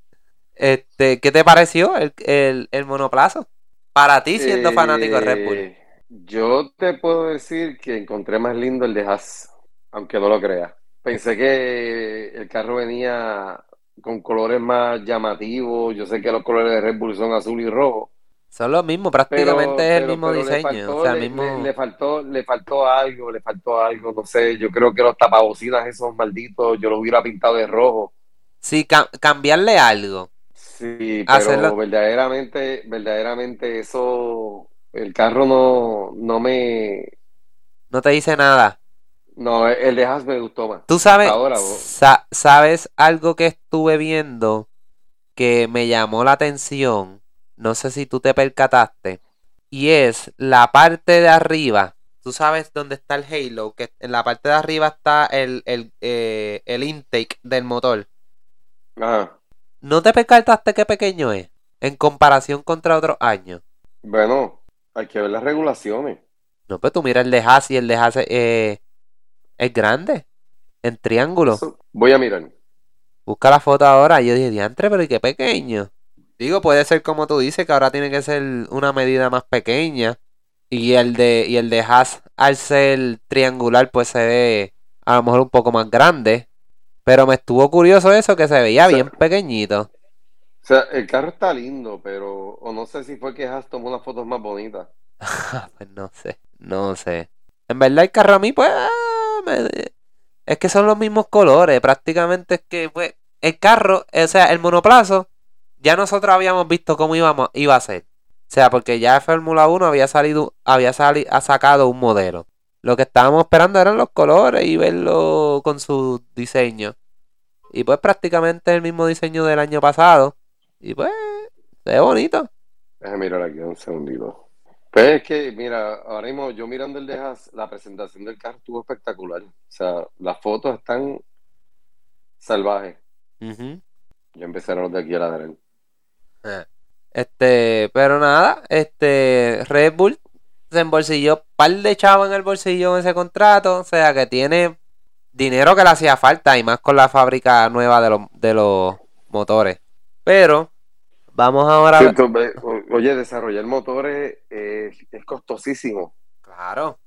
Este, ¿qué te pareció el, el, el monoplazo? Para ti, siendo fanático de Red Bull. Eh, Yo te puedo decir que encontré más lindo el de Haas, aunque no lo creas. Pensé que el carro venía con colores más llamativos. Yo sé que los colores de Red Bull son azul y rojo. Son los mismos, Pero, prácticamente es el pero, mismo pero le diseño. faltó, o sea, el le, mismo... le- le faltó, le faltó algo, le faltó algo, no sé. Yo creo que los tapabocinas esos malditos, yo los hubiera pintado de rojo. Sí, ca- cambiarle algo. Sí, pero Hacerlo- verdaderamente, verdaderamente eso, el carro no, no me, No te dice nada. No, el de Haas me gustó más. Tú sabes, Ahora, sa- sabes algo que estuve viendo que me llamó la atención. No sé si tú te percataste. Y es la parte de arriba. Tú sabes dónde está el halo. Que en la parte de arriba está el, el, eh, el intake del motor. Ajá. ¿No te percataste qué pequeño es? En comparación contra otros años. Bueno, hay que ver las regulaciones. No, pues tú mira el de Haas y el de Haas eh, es grande. En triángulo. Voy a mirar. Busca la foto ahora. Y yo dije, diantre, pero ¿y qué pequeño? Digo, puede ser como tú dices, que ahora tiene que ser una medida más pequeña. Y el de, y el de Haas, al ser triangular, pues se ve a lo mejor un poco más grande. Pero me estuvo curioso eso, que se veía O sea, bien pequeñito. O sea, el carro está lindo, pero, o no sé si fue que Haas tomó unas fotos más bonitas. [LAUGHS] pues no sé, no sé. En verdad el carro a mí, pues, es que son los mismos colores. Prácticamente es que, pues, el carro, o sea, el monoplazo, ya nosotros habíamos visto cómo íbamos, iba a ser. O sea, porque ya Fórmula 1 había salido, había sali- ha sacado un modelo. Lo que estábamos esperando eran los colores y verlo con su diseño. Y pues prácticamente el mismo diseño del año pasado. Y pues, ve bonito. Déjame mirar aquí un segundito. Pues es que, mira, ahora mismo yo mirando el Dejas, la presentación del carro estuvo espectacular. O sea, las fotos están salvajes. Ujú. Ya empezaron los de aquí a ladrar. Eh. Este, pero nada, este Red Bull se embolsilló un par de chavos en el bolsillo en ese contrato, o sea que tiene dinero que le hacía falta y más con la fábrica nueva de los, de los motores. Pero vamos ahora a ver- Oye, desarrollar motores eh, es costosísimo. Claro,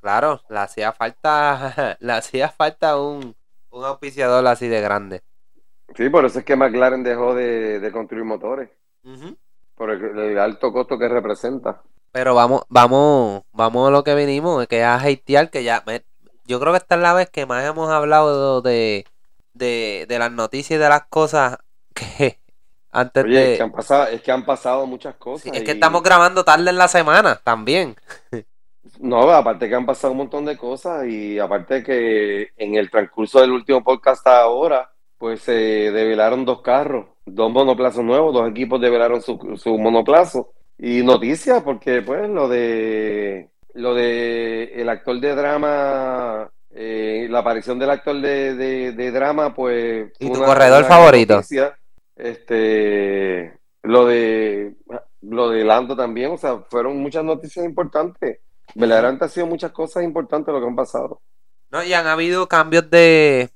claro, le hacía falta, [LAUGHS] le hacía falta un, un auspiciador así de grande. Sí, por eso es que McLaren dejó de, de construir motores, por el, el alto costo que representa. Pero vamos, vamos, vamos a lo que vinimos, que es a hatear, que ya, me- yo creo que esta es la vez que más hemos hablado de, de, de las noticias y de las cosas [LAUGHS] que antes Oye, de... es que han pasado, es que han pasado muchas cosas. Sí, es que estamos grabando tarde en la semana también. No, aparte que han pasado un montón de cosas y aparte que en el transcurso del último podcast hasta ahora, pues se develaron dos carros, dos monoplazos nuevos, dos equipos develaron su, su monoplazo. Y noticias, porque pues lo de lo de el actor de drama, eh, la aparición del actor de, de- de drama, pues ¿Y tu una- corredor una favorito? noticia. Este, lo de lo de Lando también, o sea, fueron muchas noticias importantes. Verdaderamente ha sido muchas cosas importantes lo que han pasado. No, y han habido cambios de...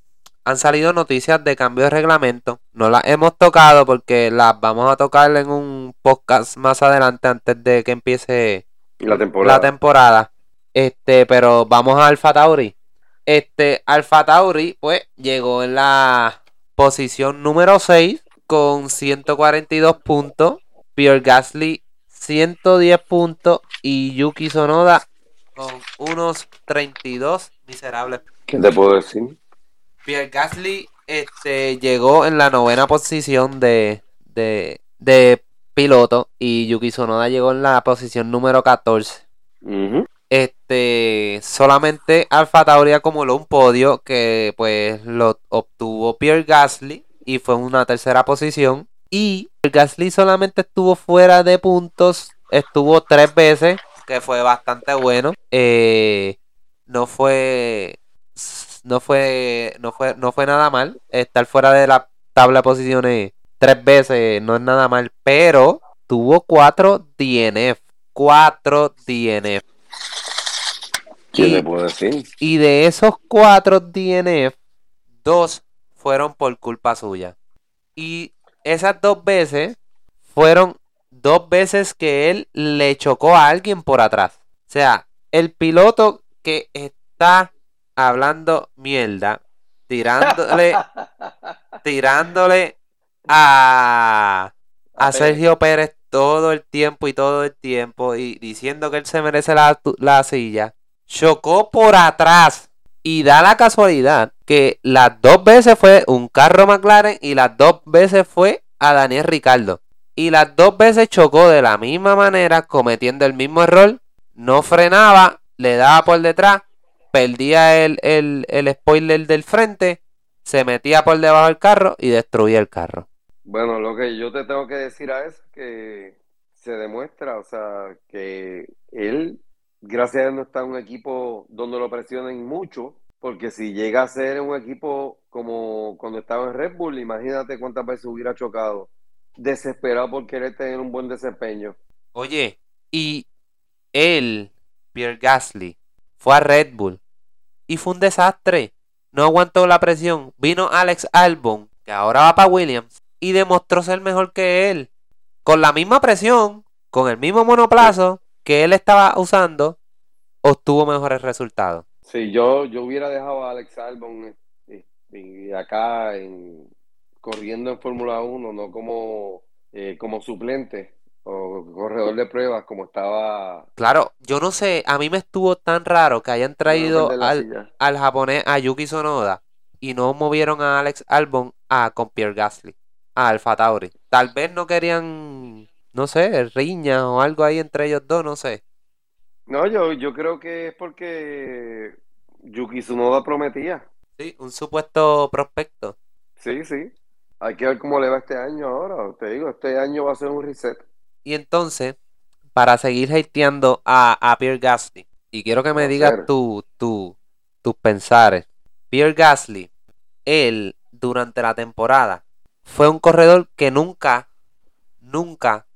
Han salido noticias de cambios de reglamento. No las hemos tocado porque las vamos a tocar en un podcast más adelante antes de que empiece La temporada. la temporada. Este, pero vamos a Alfa Tauri. Este, Alfa Tauri, pues, llegó en la posición número 6 con 142 puntos. Pierre Gasly 110 puntos y Yuki Sonoda con unos 32 miserables. ¿Qué te puedo decir? Pierre Gasly este, llegó en la novena posición de, de, de piloto y Yuki Sonoda llegó en la posición número 14. Ujú. Este, solamente Alfa Tauri acumuló un podio que pues lo obtuvo Pierre Gasly y fue en una tercera posición. Y Gasly solamente estuvo fuera de puntos, estuvo tres veces, que fue bastante bueno. Eh, no fue, no fue, no fue, no fue nada mal. Estar fuera de la tabla de posiciones tres veces no es nada mal, pero tuvo cuatro DNF, cuatro DNF. ¿Qué Y- te puedo decir? Y de esos cuatro DNF, dos fueron por culpa suya. Y esas dos veces fueron dos veces que él le chocó a alguien por atrás. O sea, el piloto que está hablando mierda, tirándole, [LAUGHS] tirándole a, a Sergio Pérez todo el tiempo y todo el tiempo y diciendo que él se merece la, la silla, chocó por atrás y da la casualidad que las dos veces fue un carro McLaren y las dos veces fue a Daniel Ricardo. Y las dos veces chocó de la misma manera, cometiendo el mismo error. No frenaba, le daba por detrás, perdía el, el, el spoiler del frente, se metía por debajo del carro y destruía el carro. Bueno, lo que yo te tengo que decir a eso es que se demuestra, o sea, que él, gracias a Dios, no está un equipo donde lo presionen mucho, porque si llega a ser un equipo como cuando estaba en Red Bull, imagínate cuántas veces hubiera chocado, desesperado por querer tener un buen desempeño. Oye, y él, Pierre Gasly, fue a Red Bull y fue un desastre. No aguantó la presión. Vino Alex Albon, que ahora va para Williams, y demostró ser mejor que él. Con la misma presión, con el mismo monoplazo que él estaba usando, obtuvo mejores resultados. Si yo, yo hubiera dejado a Alex Albon eh, eh, acá en, corriendo en Fórmula 1, no como, eh, como suplente, o corredor de pruebas como estaba. Claro, yo no sé, a mí me estuvo tan raro que hayan traído al, al japonés a Yuki Sonoda y no movieron a Alex Albon a con Pierre Gasly, a Alfa Tauri. Tal vez no querían, no sé, riña o algo ahí entre ellos dos, no sé. No, yo, yo creo que es porque Yuki Tsunoda prometía. Sí, un supuesto prospecto. Sí, sí. Hay que ver cómo le va este año ahora. Te digo, este año va a ser un reset. Y entonces, para seguir hateando a, a Pierre Gasly, y quiero que me digas tu, tu- tus pensares. Pierre Gasly, él durante la temporada fue un corredor que nunca, nunca,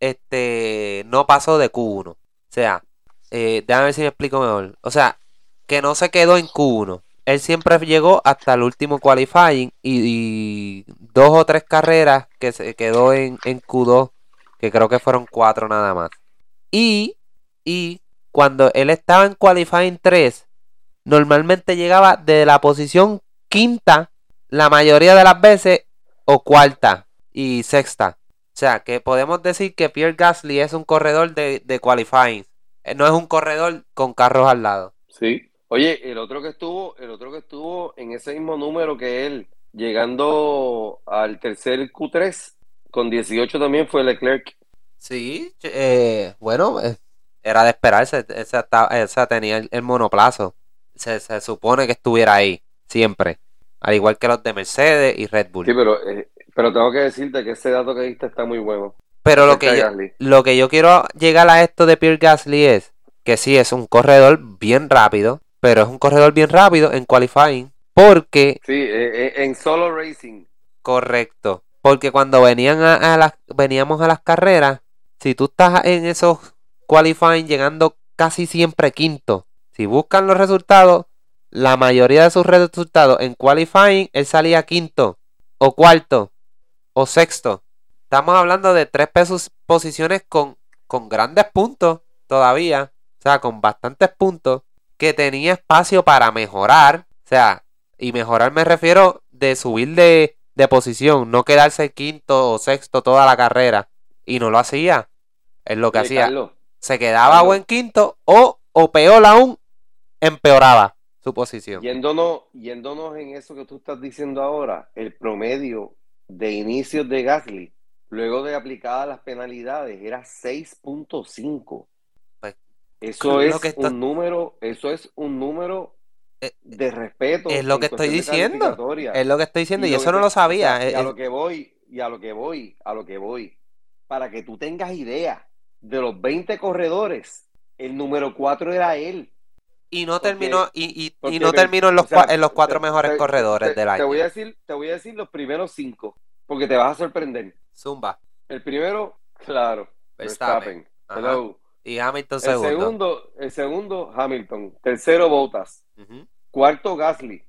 este, no pasó de Q1. O sea, eh, déjame ver si me explico mejor. O sea, que no se quedó en Q1. Él siempre llegó hasta el último qualifying y, dos o tres carreras que se quedó en, en Q2, que creo que fueron cuatro nada más. Y, y cuando él estaba en qualifying 3, normalmente llegaba de la posición quinta la mayoría de las veces o cuarta y sexta. O sea, que podemos decir que Pierre Gasly es un corredor de, de qualifying. Eh, No es un corredor con carros al lado. Sí. Oye, el otro que estuvo, el otro que estuvo en ese mismo número que él, llegando al tercer Q3, con 18 también fue Leclerc. Sí, eh, bueno, eh, era de esperarse. Esa, esa tenía el, el monoplazo. Se, se supone que estuviera ahí, siempre. Al igual que los de Mercedes y Red Bull. Sí, pero, eh, pero tengo que decirte que ese dato que diste está muy bueno. Pero lo que, yo, lo que yo quiero llegar a esto de Pierre Gasly es que sí, es un corredor bien rápido, pero es un corredor bien rápido en qualifying. Porque, Sí, eh, eh, en solo racing. correcto, porque cuando venían a, a las, veníamos a las carreras, si tú estás en esos qualifying llegando casi siempre quinto, si buscan los resultados, la mayoría de sus resultados en qualifying, él salía quinto, o cuarto, o sexto. Estamos hablando de tres pesos, posiciones con, con grandes puntos todavía, o sea, con bastantes puntos, que tenía espacio para mejorar, o sea, y mejorar me refiero de subir de, de posición, no quedarse quinto o sexto toda la carrera, y no lo hacía, es lo que hacía, Carlos, se quedaba Carlos. o en quinto o, o peor aún, empeoraba su posición. Yéndonos, yéndonos en eso que tú estás diciendo ahora, el promedio de inicios de Gasly, luego de aplicadas las penalidades, era 6.5. Pues, Eso es que está- un número, eso es un número Eh, de respeto. es lo que estoy diciendo. Es lo que estoy diciendo y, eso no te- lo sabía. y a es- lo que voy, y a lo que voy, a lo que voy, para que tú tengas idea, de los 20 corredores, el número 4 era él. Y no porque- terminó y, y- no terminó en los, o sea, en los cuatro te- mejores te- corredores te- del Te año. voy a decir, te voy a decir los primeros cinco, porque te vas a sorprender. Zumba, El primero, claro, Verstappen. Hello. Y Hamilton El segundo. el segundo, Hamilton. Tercero, Bottas. Cuarto, Gasly.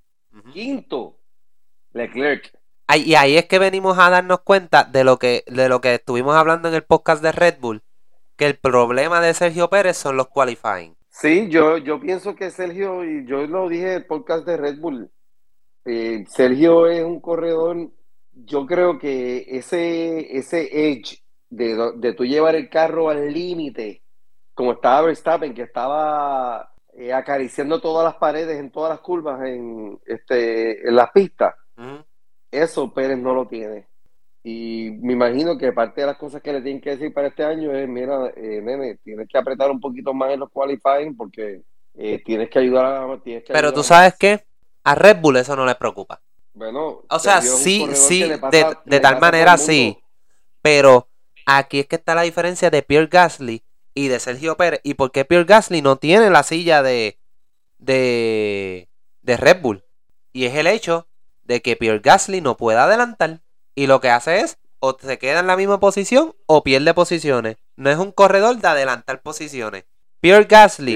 Quinto, Leclerc. Ahí- y ahí es que venimos a darnos cuenta de lo que de lo que estuvimos hablando en el podcast de Red Bull, que el problema de Sergio Pérez son los qualifying. Sí, yo, yo pienso que Sergio, y yo lo dije en el podcast de Red Bull, eh, Sergio es un corredor, yo creo que ese, ese edge de, de tú llevar el carro al límite, como estaba Verstappen, que estaba eh, acariciando todas las paredes en todas las curvas en, este, en las pistas, eso Pérez no lo tiene. Y me imagino que parte de las cosas que le tienen que decir para este año es, mira, eh, nene, tienes que apretar un poquito más en los qualifying porque eh, tienes que ayudar a... tienes que Pero ayudar tú a- sabes que a Red Bull eso no le preocupa. Bueno, O sea, sí, sí, pasa- de, de tal manera sí. Pero aquí es que está la diferencia de Pierre Gasly y de Sergio Pérez. ¿Y por qué Pierre Gasly no tiene la silla de, de, de Red Bull? Y es el hecho de que Pierre Gasly no puede adelantar. Y lo que hace es o se queda en la misma posición o pierde posiciones. No es un corredor de adelantar posiciones. Pierre Gasly,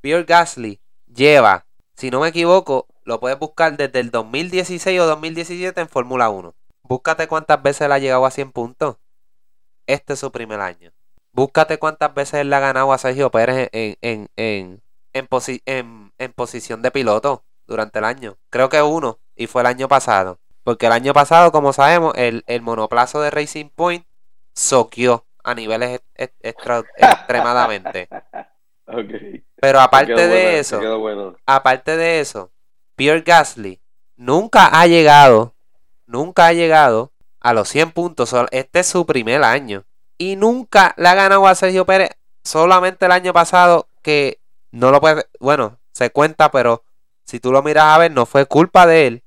Pierre Gasly lleva, si no me equivoco, lo puedes buscar desde el 2016 o 2017 en Fórmula 1. Búscate cuántas veces él ha llegado a 100 puntos. Este es su primer año. Búscate cuántas veces él le ha ganado a Sergio Pérez en, en, en, en, posi- en- en posición de piloto durante el año. Creo que uno, y fue el año pasado. Porque el año pasado, como sabemos, el, el monoplazo de Racing Point soqueó a niveles extra- extremadamente. [LAUGHS] Pero aparte de buena, eso, bueno. aparte de eso, Pierre Gasly nunca ha llegado, nunca ha llegado a los 100 puntos. Este es su primer año. Y nunca le ha ganado a Sergio Pérez. Solamente el año pasado que no lo puede, bueno, se cuenta, pero si tú lo miras a ver, no fue culpa de él.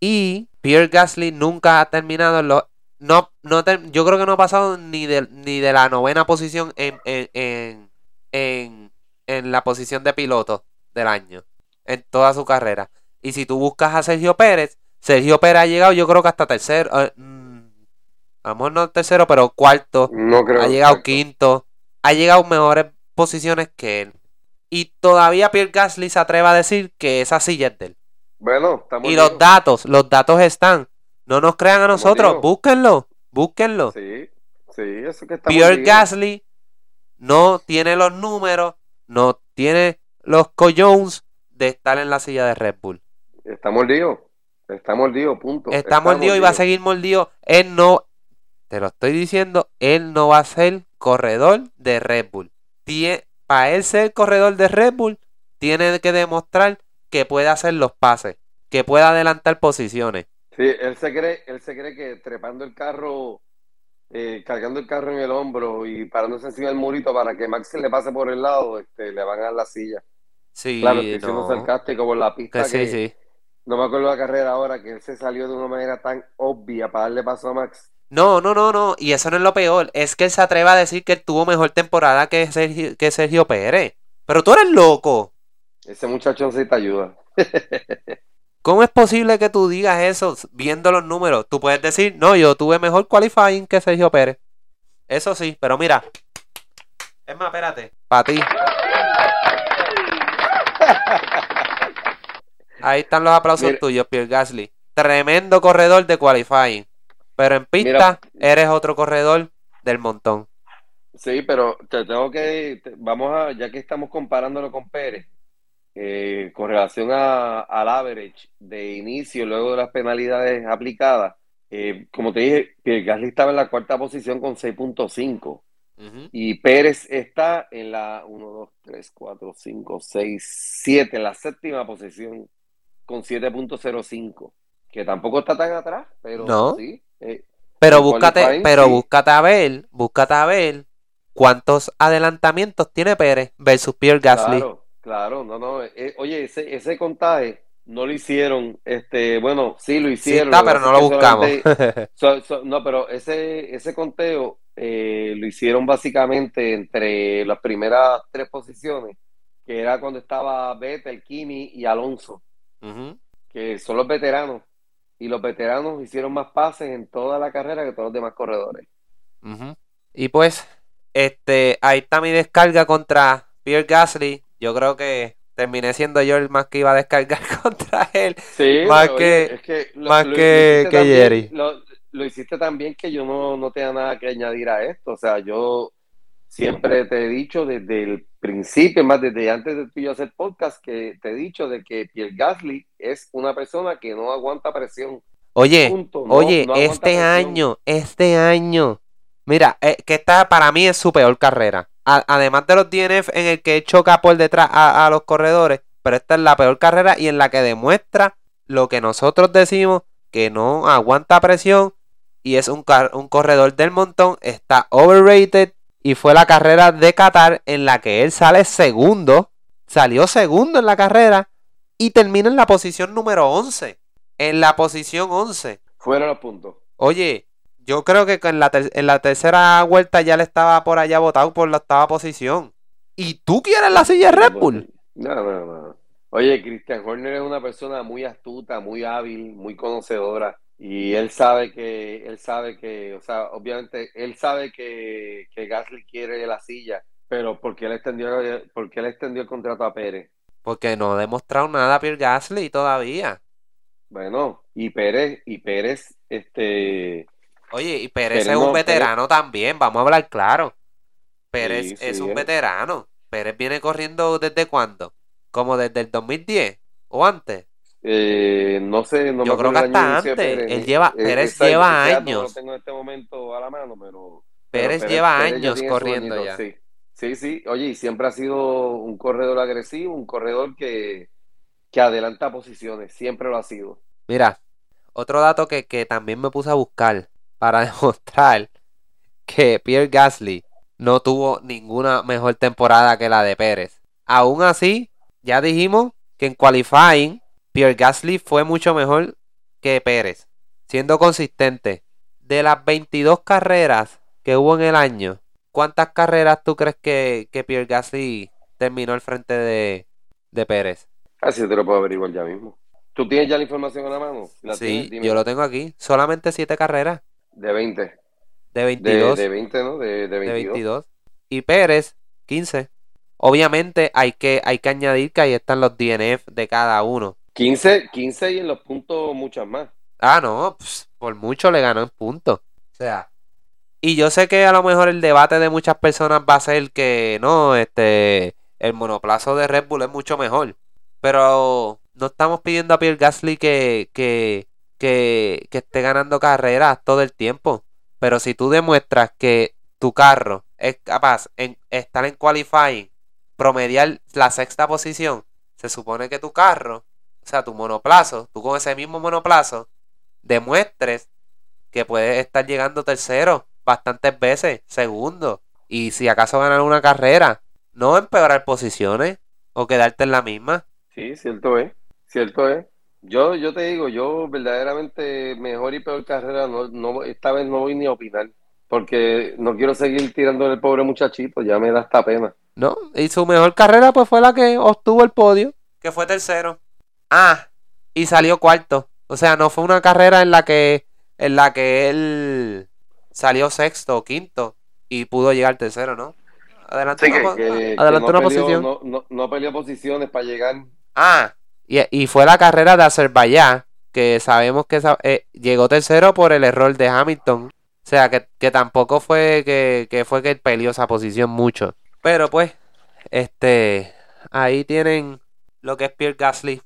Y Pierre Gasly nunca ha terminado en los... No, no yo creo que no ha pasado ni de, ni de la novena posición en, en, en, en, en la posición de piloto del año. En toda su carrera. Y si tú buscas a Sergio Pérez, Sergio Pérez ha llegado yo creo que hasta tercero. eh, mm, a lo mejor no tercero, pero cuarto. No creo. Ha llegado quinto. Ha llegado mejores posiciones que él. Y todavía Pierre Gasly se atreve a decir que esa silla es de él. Bueno, Y los datos, los datos están. No nos crean a nosotros, listos. búsquenlo, búsquenlo. Sí, sí, eso que estamos Pierre. Gasly no tiene los números, no tiene los collones de estar en la silla de Red Bull. Está mordido. Está mordido, punto. Está mordido y va a seguir mordido. Él no, te lo estoy diciendo, él no va a ser corredor de Red Bull. para él ser corredor de Red Bull, tiene que demostrar que puede hacer los pases, que puede adelantar posiciones. Sí, él se cree, él se cree que trepando el carro, eh, cargando el carro en el hombro y parándose encima del murito para que Max se le pase por el lado, este, le van a dar la silla. Sí, Claro, estoy siendo no, sarcástico por la que pista sí, que sí. no me acuerdo la carrera ahora, que él se salió de una manera tan obvia para darle paso a Max. No, no, no, no. Y eso no es lo peor. Es que él se atreve a decir que él tuvo mejor temporada que Sergio, que Sergio Pérez. Pero tú eres loco. Ese muchacho necesita ayuda. [LAUGHS] ¿Cómo es posible que tú digas eso viendo los números? Tú puedes decir, no, yo tuve mejor qualifying que Sergio Pérez. Eso sí, pero mira. Es más, espérate. Para ti. [LAUGHS] Ahí están los aplausos Mira. tuyos, Pierre Gasly. Tremendo corredor de qualifying. Pero en pista eres otro corredor del montón. Sí, pero te tengo que, te- vamos a, ya que estamos comparándolo con Pérez, eh, con relación a, al average de inicio, luego de las penalidades aplicadas, eh, como te dije, que Gasly estaba en la cuarta posición con 6.5 Ujú. y Pérez está en la 1, 2, 3, 4, 5, 6, 7, en la séptima posición con 7.05, que tampoco está tan atrás, pero No. sí. eh, Pero búscate, pero sí. búscate a ver, búscate a ver cuántos adelantamientos tiene Pérez versus Pierre Gasly. Claro, claro, no, no. eh, oye, ese, ese contaje no lo hicieron, este, bueno, sí lo Sí hicieron. está, lo que pero no lo buscamos. solamente- [LAUGHS] so- so- no, pero ese, ese conteo eh, lo hicieron básicamente entre las primeras tres posiciones, que era cuando estaba Vettel, Kimi y Alonso, que son los veteranos. Y los veteranos hicieron más pases en toda la carrera que todos los demás corredores. Y pues, este, ahí está mi descarga contra Pierre Gasly. Yo creo que terminé siendo yo el más que iba a descargar [LAUGHS] contra él. Sí, Más pero, que- oye, es que lo, más lo- que- que tan bien- Jerry. Lo, lo hiciste tan bien que yo no, no tenía nada que añadir a esto. O sea, yo siempre te he dicho desde el principio, más desde antes de tú y yo hacer podcast, que te he dicho de que Pierre Gasly es una persona que no aguanta presión. Oye, Punto. No- oye, no este presión. año, este año. Mira, eh, que esta para mí es su peor carrera. A- además de los DNF en el que choca por detrás a, a los corredores, pero esta es la peor carrera y en la que demuestra lo que nosotros decimos, que no aguanta presión y es un, un corredor del montón, está overrated y fue la carrera de Qatar en la que él sale segundo, salió segundo en la carrera y termina en la posición número 11. En la posición 11. Fueron los puntos. Oye, yo creo que en la, ter- en la tercera vuelta ya le estaba por allá votado por la octava posición. ¿Y tú quieres la silla de Red Bull? No, no, no. Oye, Christian Horner es una persona muy astuta, muy hábil, muy conocedora. Y él sabe que, él sabe que, o sea, obviamente, él sabe que, que Gasly quiere la silla, pero ¿por qué le extendió, por qué le extendió el contrato a Pérez? Porque no ha demostrado nada Pierre Gasly todavía. Bueno, y Pérez, y Pérez, este, Oye, y Pérez es un no, veterano también, vamos a hablar claro. Pérez Sí, es sí, un veterano. Pérez viene corriendo desde cuándo? Como desde el 2010 o antes. eh, no sé, no Yo me creo que hasta antes. Pérez. Él lleva- Eh, Pérez lleva dato No lo años. tengo en este momento a la mano, pero Pérez, lleva años corriendo ya. Sí. sí, sí. Oye, y siempre ha sido un corredor agresivo, un corredor que, que adelanta posiciones. Siempre lo ha sido. Mira, otro dato que, que también me puse a buscar para [LAUGHS] demostrar que Pierre Gasly no tuvo ninguna mejor temporada que la de Pérez. Aún así, ya dijimos que en qualifying Pierre Gasly fue mucho mejor que Pérez, siendo consistente. De las 22 carreras que hubo en el año, ¿cuántas carreras tú crees que, que Pierre Gasly terminó al frente de, de Pérez? Así te lo puedo averiguar ya mismo. ¿Tú tienes ya la información en la mano? sí, yo lo tengo aquí. Solamente 7 carreras. De 20. De 22. De, 20, ¿no? De, de 22. Y Pérez, 15. Obviamente hay que, hay que añadir que ahí están los DNF de cada uno. 15, 15 y en los puntos muchas más. Ah, no, pues, por mucho le ganó en puntos. O sea, y yo sé que a lo mejor el debate de muchas personas va a ser que no, este, el monoplazo de Red Bull es mucho mejor. Pero no estamos pidiendo a Pierre Gasly que, que, que, esté ganando carreras todo el tiempo. Pero si tú demuestras que tu carro es capaz de estar en qualifying, promediar la sexta posición, se supone que tu carro, o sea, tu monoplazo, tú con ese mismo monoplazo, demuestres que puedes estar llegando tercero bastantes veces, segundo, y si acaso ganar una carrera, no empeorar posiciones o quedarte en la misma. Sí, cierto es, cierto es. Yo, yo te digo, yo verdaderamente mejor y peor carrera, no, no, esta vez no voy ni a opinar, porque no quiero seguir tirando el pobre muchachito, ya me da esta pena. No, y su mejor carrera pues fue la que obtuvo el podio, que fue tercero. Ah, y salió cuarto. O sea, no fue una carrera en la que en la que él salió sexto o quinto y pudo llegar tercero, ¿no? Adelante una, posición. No, no, no peleó posiciones para llegar. Ah, y, fue la carrera de Azerbaiyán, que sabemos que eh, llegó tercero por el error de Hamilton. O sea, que, tampoco fue que, fue que peleó esa posición mucho. Pero pues, este, ahí tienen lo que es Pierre Gasly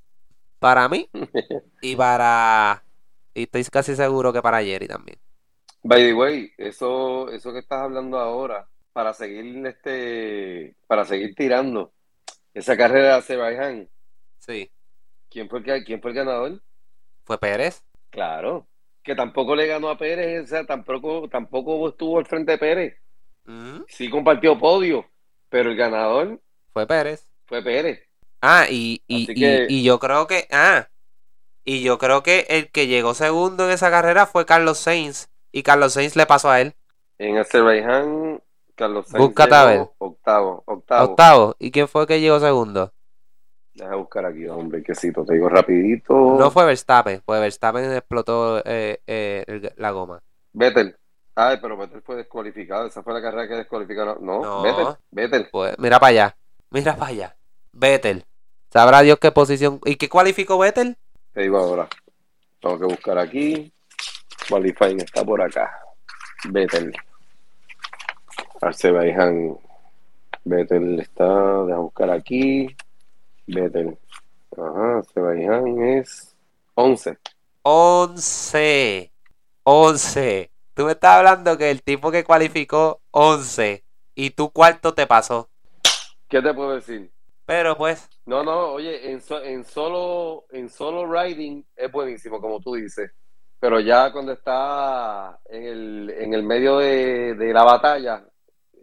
para mí y [LAUGHS] para, y estoy casi seguro que para Jerry también. By the way, eso, eso que estás hablando ahora, para seguir este, para seguir tirando esa carrera de Azerbaiyán. Sí. ¿Quién fue, el, ¿Quién fue el ganador? ¿Fue Pérez? Claro. Que tampoco le ganó a Pérez, o sea, tampoco, tampoco estuvo al frente de Pérez. Mm. Sí compartió podio, pero el ganador fue Pérez. Fue Pérez. Ah, y, y, y, yo creo que. Ah, y yo creo que el que llegó segundo en esa carrera fue Carlos Sainz. Y Carlos Sainz le pasó a él. En Azerbaiyán, Carlos Sainz. Octavo, octavo. Octavo. ¿Y quién fue el que llegó segundo? Deja buscar aquí, hombre, quesito, te digo rapidito. No fue Verstappen, fue Verstappen explotó eh, eh, la goma. Vettel. Ay, pero Vettel fue descualificado, esa fue la carrera que descualificaron. No, no Vettel, Vettel. Pues, mira para allá, mira para allá. Vettel. Sabrá Dios qué posición. ¿Y qué cualificó Vettel? Te digo ahora. Tengo que buscar aquí. Qualifying está por acá. Vettel. Azerbaijan. Vettel está. Deja buscar aquí. Vettel. Ajá, Azerbaiyán es 11. 11. 11. Tú me estás hablando que el tipo que cualificó 11 y tu cuarto te pasó. ¿Qué te puedo decir? Pero pues. No, no, oye, en, en, solo en solo riding es buenísimo, como tú dices. Pero ya cuando está en el, en el medio de, de la batalla,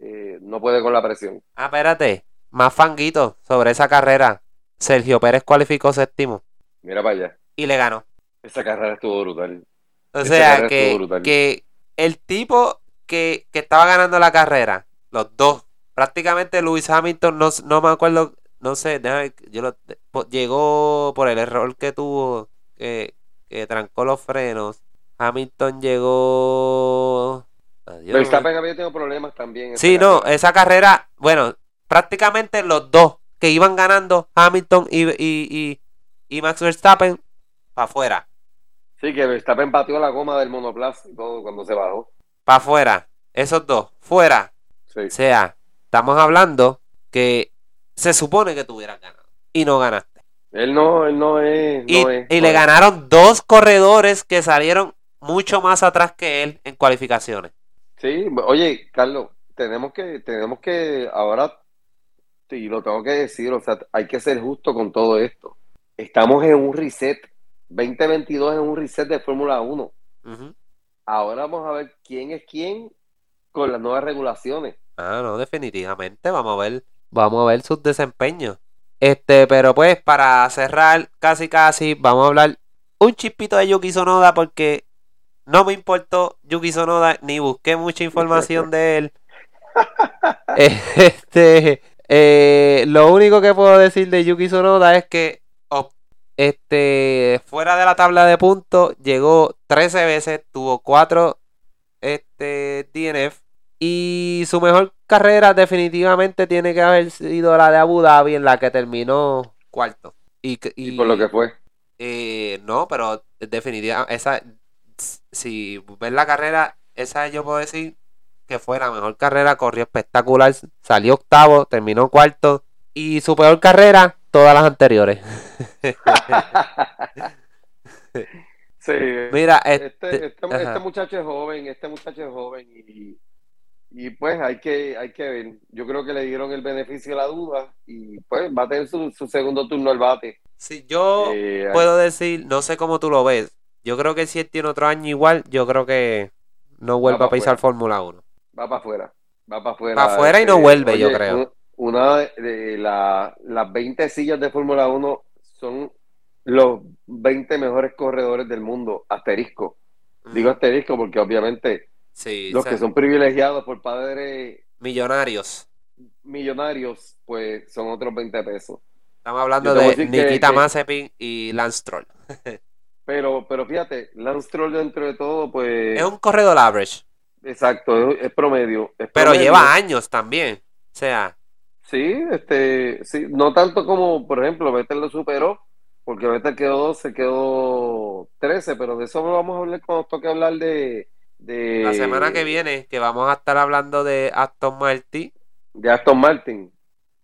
eh, no puede con la presión. Ah, espérate. Más fanguito sobre esa carrera. Sergio Pérez cualificó séptimo. Mira para allá. Y le ganó. Esa carrera estuvo brutal. O sea, que, que el tipo que, estaba ganando la carrera, los dos, prácticamente Luis Hamilton, no, no me acuerdo, no sé, yo lo, llegó por el error que tuvo, que, trancó los frenos. Hamilton llegó. Adiós. Verstappen había tenido problemas también. Sí, no, esa carrera, bueno, prácticamente los dos que iban ganando Hamilton y, y, y, Max Verstappen para afuera. Sí, que Verstappen pateó la goma del monoplaza y todo cuando se bajó. Para afuera. Esos dos. Fuera. O sea, estamos hablando que se supone que tuvieras ganado. Y no ganaste. Él no, él no es. y, y le ganaron dos corredores que salieron mucho más atrás que él en cualificaciones. Sí, oye, Carlos, tenemos que, tenemos que, ahora, y lo tengo que decir, o sea, hay que ser justo con todo esto. Estamos en un reset, 2022 es un reset de Fórmula 1. Ujú. Ahora vamos a ver quién es quién con las nuevas regulaciones. Ah, no, definitivamente. Vamos a ver, vamos a ver sus desempeños. Este, pero pues para cerrar casi casi, vamos a hablar un chispito de Yuki Sonoda porque no me importó Yuki Sonoda ni busqué mucha información de él. [LAUGHS] [LAUGHS] Este, eh, lo único que puedo decir de Yuki Sonoda es que este, fuera de la tabla de puntos llegó 13 veces, tuvo 4 este, DNF y su mejor carrera definitivamente tiene que haber sido la de Abu Dhabi en la que terminó cuarto. Y por lo que fue. eh, no, pero definitivamente, esa, si ves la carrera, esa yo puedo decir que fue la mejor carrera, corrió espectacular, salió octavo, terminó cuarto, y su peor carrera, todas las anteriores. [LAUGHS] Sí. [LAUGHS] Mira, Este, este, este, este muchacho es joven, este muchacho es joven y, y pues hay que, hay que ver. Yo creo que le dieron el beneficio de la duda y pues va a tener su, su segundo turno al bate. si yo Eh, puedo decir, no sé cómo tú lo ves, yo creo que si él tiene otro año igual, yo creo que no vuelve pa' a pisar. Fórmula 1. Va para afuera, va para afuera. Pa' afuera y no Este, vuelve, yo creo. un- Una de, la- las 20 sillas de Fórmula 1 son los 20 mejores corredores del mundo, asterisco. Digo asterisco porque obviamente Sí, los que son privilegiados por padres millonarios. millonarios, pues son otros 20 pesos. Estamos hablando de Nikita que- Mazepin y Lance Stroll. [LAUGHS] Pero, pero fíjate, Lance Stroll dentro de todo, pues, Es un corredor average, exacto, es, es promedio. es pero promedio. lleva años también. O sea, Sí, este, sí, no tanto como, por ejemplo, Vettel lo superó, porque Vettel quedó 12, quedó 13, pero de eso vamos a hablar cuando toque hablar de, de, la semana que viene, que vamos a estar hablando de Aston Martin, de Aston Martin.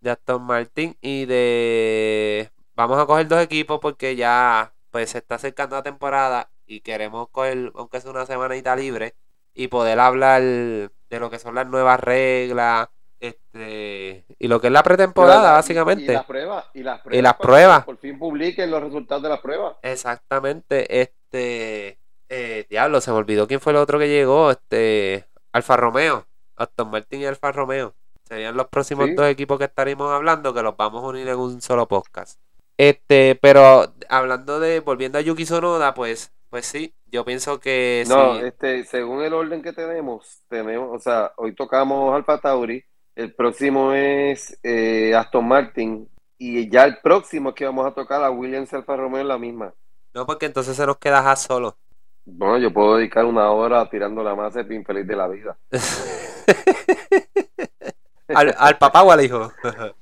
de Aston Martin y de... Vamos a coger dos equipos porque ya pues se está acercando la temporada y queremos coger, aunque sea una semanita libre, y poder hablar de lo que son las nuevas reglas, este, y lo que es la pretemporada, la- básicamente. Y, las pruebas, y las pruebas. las cuando pruebas. Por fin publiquen los resultados de las pruebas. Exactamente, este, eh, diablo, se me olvidó quién fue el otro que llegó, este, Alfa Romeo, Aston Martin y Alfa Romeo, serían los próximos Sí. dos equipos que estaremos hablando, que los vamos a unir en un solo podcast. Este, pero hablando de, volviendo a Yuki Sonoda, pues, pues sí, yo pienso que No, sí, este, según el orden que tenemos, tenemos, o sea, hoy tocamos Alfa Tauri, el próximo es eh, Aston Martin, y ya el próximo que vamos a tocar a Williams Alfa Romeo es la misma. no porque entonces se nos queda Haas solo. Bueno, yo puedo dedicar una hora tirando la masa de infeliz de la vida. [LAUGHS] [LAUGHS] al, al papá o al hijo. [LAUGHS]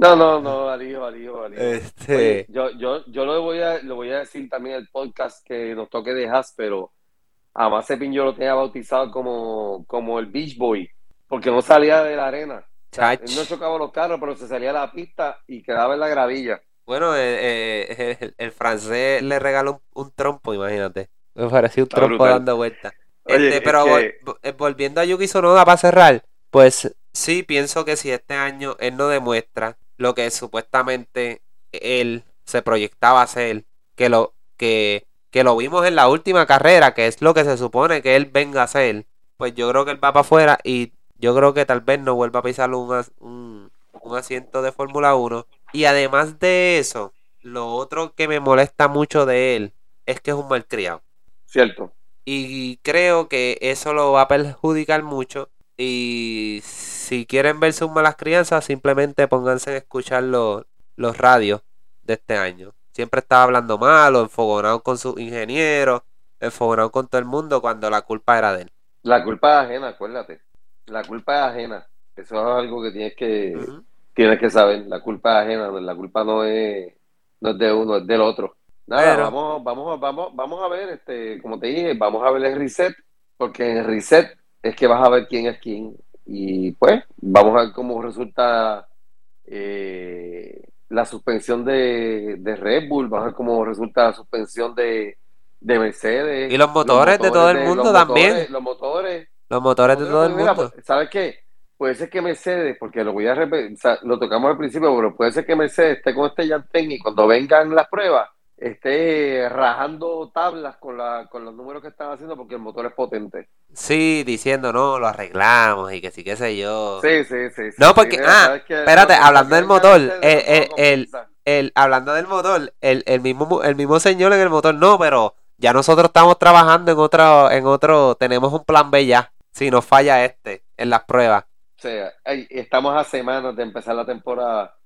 No, no, no, hijo, al hijo. Este, Oye, yo, yo, yo lo voy a, lo voy a decir también en el podcast que nos toque de Haas, pero a Mazepin yo lo tenía bautizado como, como el Beach Boy, porque no salía de la arena. O sea, él no chocaba los carros, pero se salía a la pista y quedaba en la gravilla. Bueno, eh, eh, el, el francés le regaló un, un trompo, imagínate. Me pareció un Está trompo brutal. dando vueltas. Oye, Este, es pero que- vol- vo- eh, volviendo a Yuki Sonoda para cerrar, pues sí pienso que si este año él no demuestra lo que supuestamente él se proyectaba hacer, que lo que, que lo vimos en la última carrera, que es lo que se supone que él venga a hacer, pues yo creo que él va para afuera y yo creo que tal vez no vuelva a pisar un, un, un asiento de Fórmula 1. Y además de eso, lo otro que me molesta mucho de él es que es un malcriado. Cierto. Y creo que eso lo va a perjudicar mucho. Y si quieren ver sus malas crianzas, simplemente pónganse a escuchar los, los radios de este año. Siempre estaba hablando malo, enfogonado con sus ingenieros, enfogonado con todo el mundo cuando la culpa era de él. La culpa es ajena, acuérdate. La culpa es ajena. Eso es algo que tienes que, tienes que saber. La culpa es ajena. La culpa no es, no es de uno, es del otro. Nada, Pero- vamos, vamos, vamos, vamos a ver, este, como te dije, vamos a ver el reset, porque en el reset es que vas a ver quién es quién. Y pues, vamos a ver cómo resulta eh, la suspensión de, de Red Bull, vamos a ver cómo resulta la suspensión de, de Mercedes. Y los motores de todo el los mundo motores- también. Los motores, Los motores de todo el Mira, mundo. ¿sabes qué? Puede ser que Mercedes, porque lo voy a repetir, o sea, lo tocamos al principio, pero puede ser que Mercedes esté con este Yantén y cuando vengan las pruebas esté rajando tablas con, la, con los números que están haciendo porque el motor es potente. Sí, diciendo, no, lo arreglamos y que sí, qué sé yo. Sí, sí, sí. sí, No, sí. porque- ah, espérate, hablando del motor, el- el- el-. El, hablando del motor, el, el mismo el mismo señor en el motor, no, pero ya nosotros estamos trabajando en otro, en otro, tenemos un plan B ya, si nos falla este, en las pruebas. O sea, ay, estamos a semanas de empezar la temporada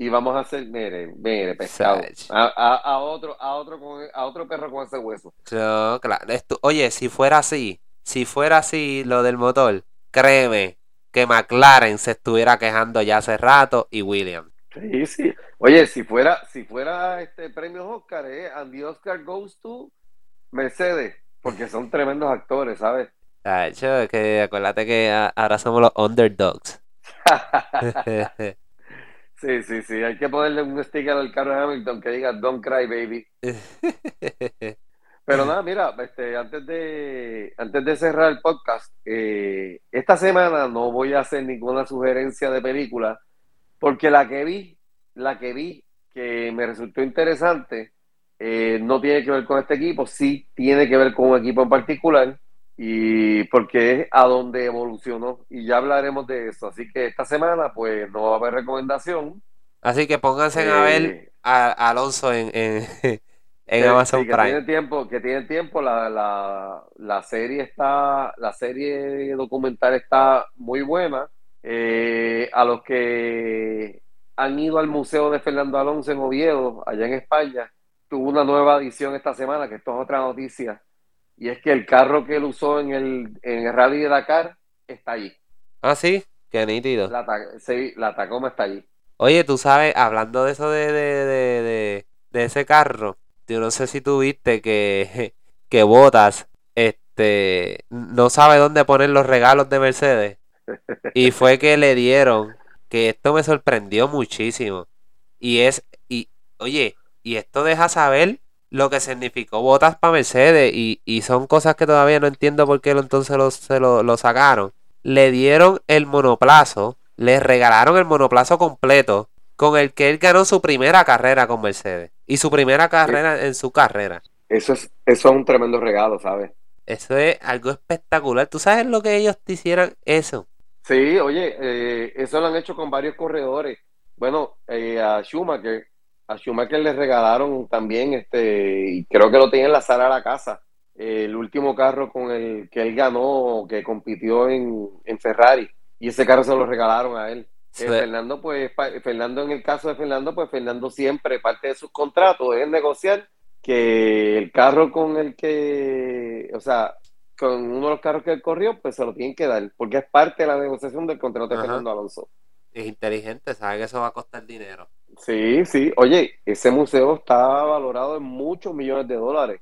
y vamos a hacer, mire, mire, pescado, a, a, a otro, a otro con, a otro perro con ese hueso. Claro, esto- oye, si fuera así, si fuera así lo del motor, créeme que McLaren se estuviera quejando ya hace rato y Williams. Sí, sí. Oye, si fuera, si fuera este premio Oscar, eh, Andy Oscar goes to Mercedes, porque son tremendos actores, ¿sabes? Tacho, es que acuérdate que ahora somos los underdogs. [LAUGHS] [LAUGHS] Sí, sí, sí. Hay que ponerle un sticker al carro de Hamilton que diga Don't cry, baby. [LAUGHS] Pero nada, mira, este, antes de, antes de cerrar el podcast, eh, esta semana no voy a hacer ninguna sugerencia de película, porque la que vi, la que vi, que me resultó interesante, eh, no tiene que ver con este equipo, sí tiene que ver con un equipo en particular, y porque es a donde evolucionó, y ya hablaremos de eso. Así que esta semana, pues, no va a haber recomendación. Así que pónganse a ver Eh, a, a Alonso en, en, [LAUGHS] Amazon sí, que Prime. tiene tiempo, que tiene tiempo, la, la, la serie está, la serie documental está muy buena. Eh, a los que han ido al Museo de Fernando Alonso en Oviedo, allá en España, tuvo una nueva edición esta semana, que esto es otra noticia, y es que el carro que él usó en el, en el Rally de Dakar está allí. Ah, sí, qué nítido. La, sí, la Tacoma está allí. Oye, tú sabes, hablando de eso de, de, de, de, de ese carro, yo no sé si tú viste que, [LAUGHS] que Botas este, no sabe dónde poner los regalos de Mercedes. Y [LAUGHS] fue que le dieron, que esto me sorprendió muchísimo. Y es, y, oye, y esto deja saber lo que significó Botas para Mercedes. Y, y son cosas que todavía no entiendo por qué entonces lo, se lo, lo sacaron. Le dieron el monoplazo, le regalaron el monoplazo completo con el que él ganó su primera carrera con Mercedes. Y su primera carrera en su carrera. Eso es, eso es un tremendo regalo, ¿sabes? Eso es algo espectacular. ¿Tú sabes lo que ellos te hicieran eso? Sí, oye, eh, eso lo han hecho con varios corredores. Bueno, eh, a Schumacher, a Schumacher le regalaron también, este, y creo que lo tenía en la sala de la casa, el último carro con el que él ganó, que compitió en, en Ferrari, y ese carro se lo regalaron a él. Eh. Fernando, pues, Fernando, en el caso de Fernando, pues Fernando siempre, parte de sus contratos es negociar que el carro con el que, o sea, con uno de los carros que él corrió, pues se lo tienen que dar, porque es parte de la negociación del contrato de Ajá. Fernando Alonso. Es inteligente, sabe que eso va a costar dinero. Sí, sí, oye, ese museo está valorado en muchos millones de dólares.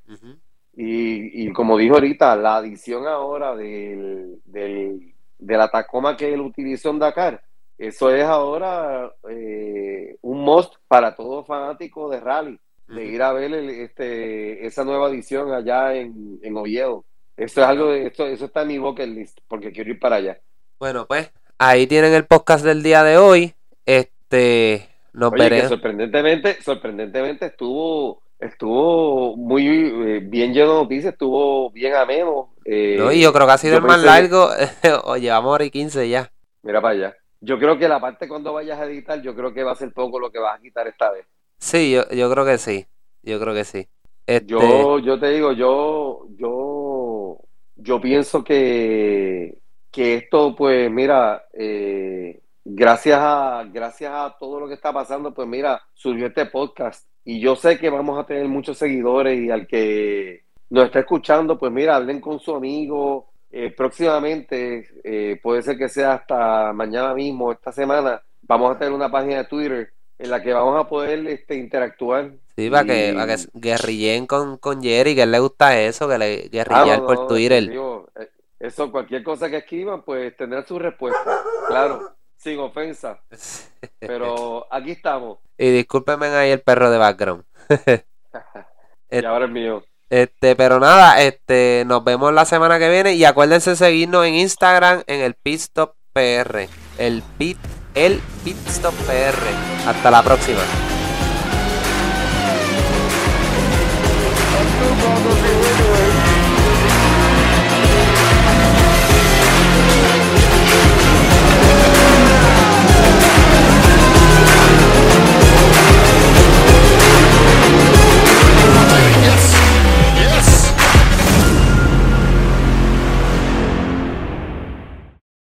Y, y como dijo ahorita, la adición ahora del, del, de la Tacoma que él utilizó en Dakar, eso es ahora eh, un must para todo fanático de rally, de ir a ver el- este, esa nueva edición allá en, en Oviedo. Eso es algo de, esto, eso está en mi bucket list, porque quiero ir para allá. Bueno, pues ahí tienen el podcast del día de hoy. Este, nos Oye, que sorprendentemente, sorprendentemente estuvo, estuvo muy eh, bien lleno de noticias, estuvo bien ameno. eh, No, y yo creo que ha sido el más pensé- largo. [LAUGHS] o llevamos hora y 15 ya. Mira para allá. Yo creo que la parte cuando vayas a editar, yo creo que va a ser poco lo que vas a quitar esta vez. Sí, yo, yo creo que sí. Yo creo que sí. Este, Yo, yo te digo, yo, yo, yo pienso que, que esto, pues, mira, eh, gracias a, gracias a todo lo que está pasando, pues mira, surgió este podcast. Y yo sé que vamos a tener muchos seguidores y al que nos está escuchando, pues mira, hablen con su amigo. Eh, próximamente, eh, puede ser que sea hasta mañana mismo, esta semana, vamos a tener una página de Twitter en la que vamos a poder este, interactuar. sí, para que, para que guerrillen con, con Jerry, que a él le gusta eso, que le Ah, guerrillar no, por no, Twitter. digo, eh, eso, cualquier cosa que escriban, pues tendrán su respuesta, claro, sin ofensa. [LAUGHS] Pero aquí estamos. Y discúlpenme ahí el perro de background. [LAUGHS] Y ahora el mío. Este, pero nada, este, nos vemos la semana que viene y acuérdense seguirnos en Instagram en el Pitstop PR. El Pit, el Pitstop PR. Hasta la próxima.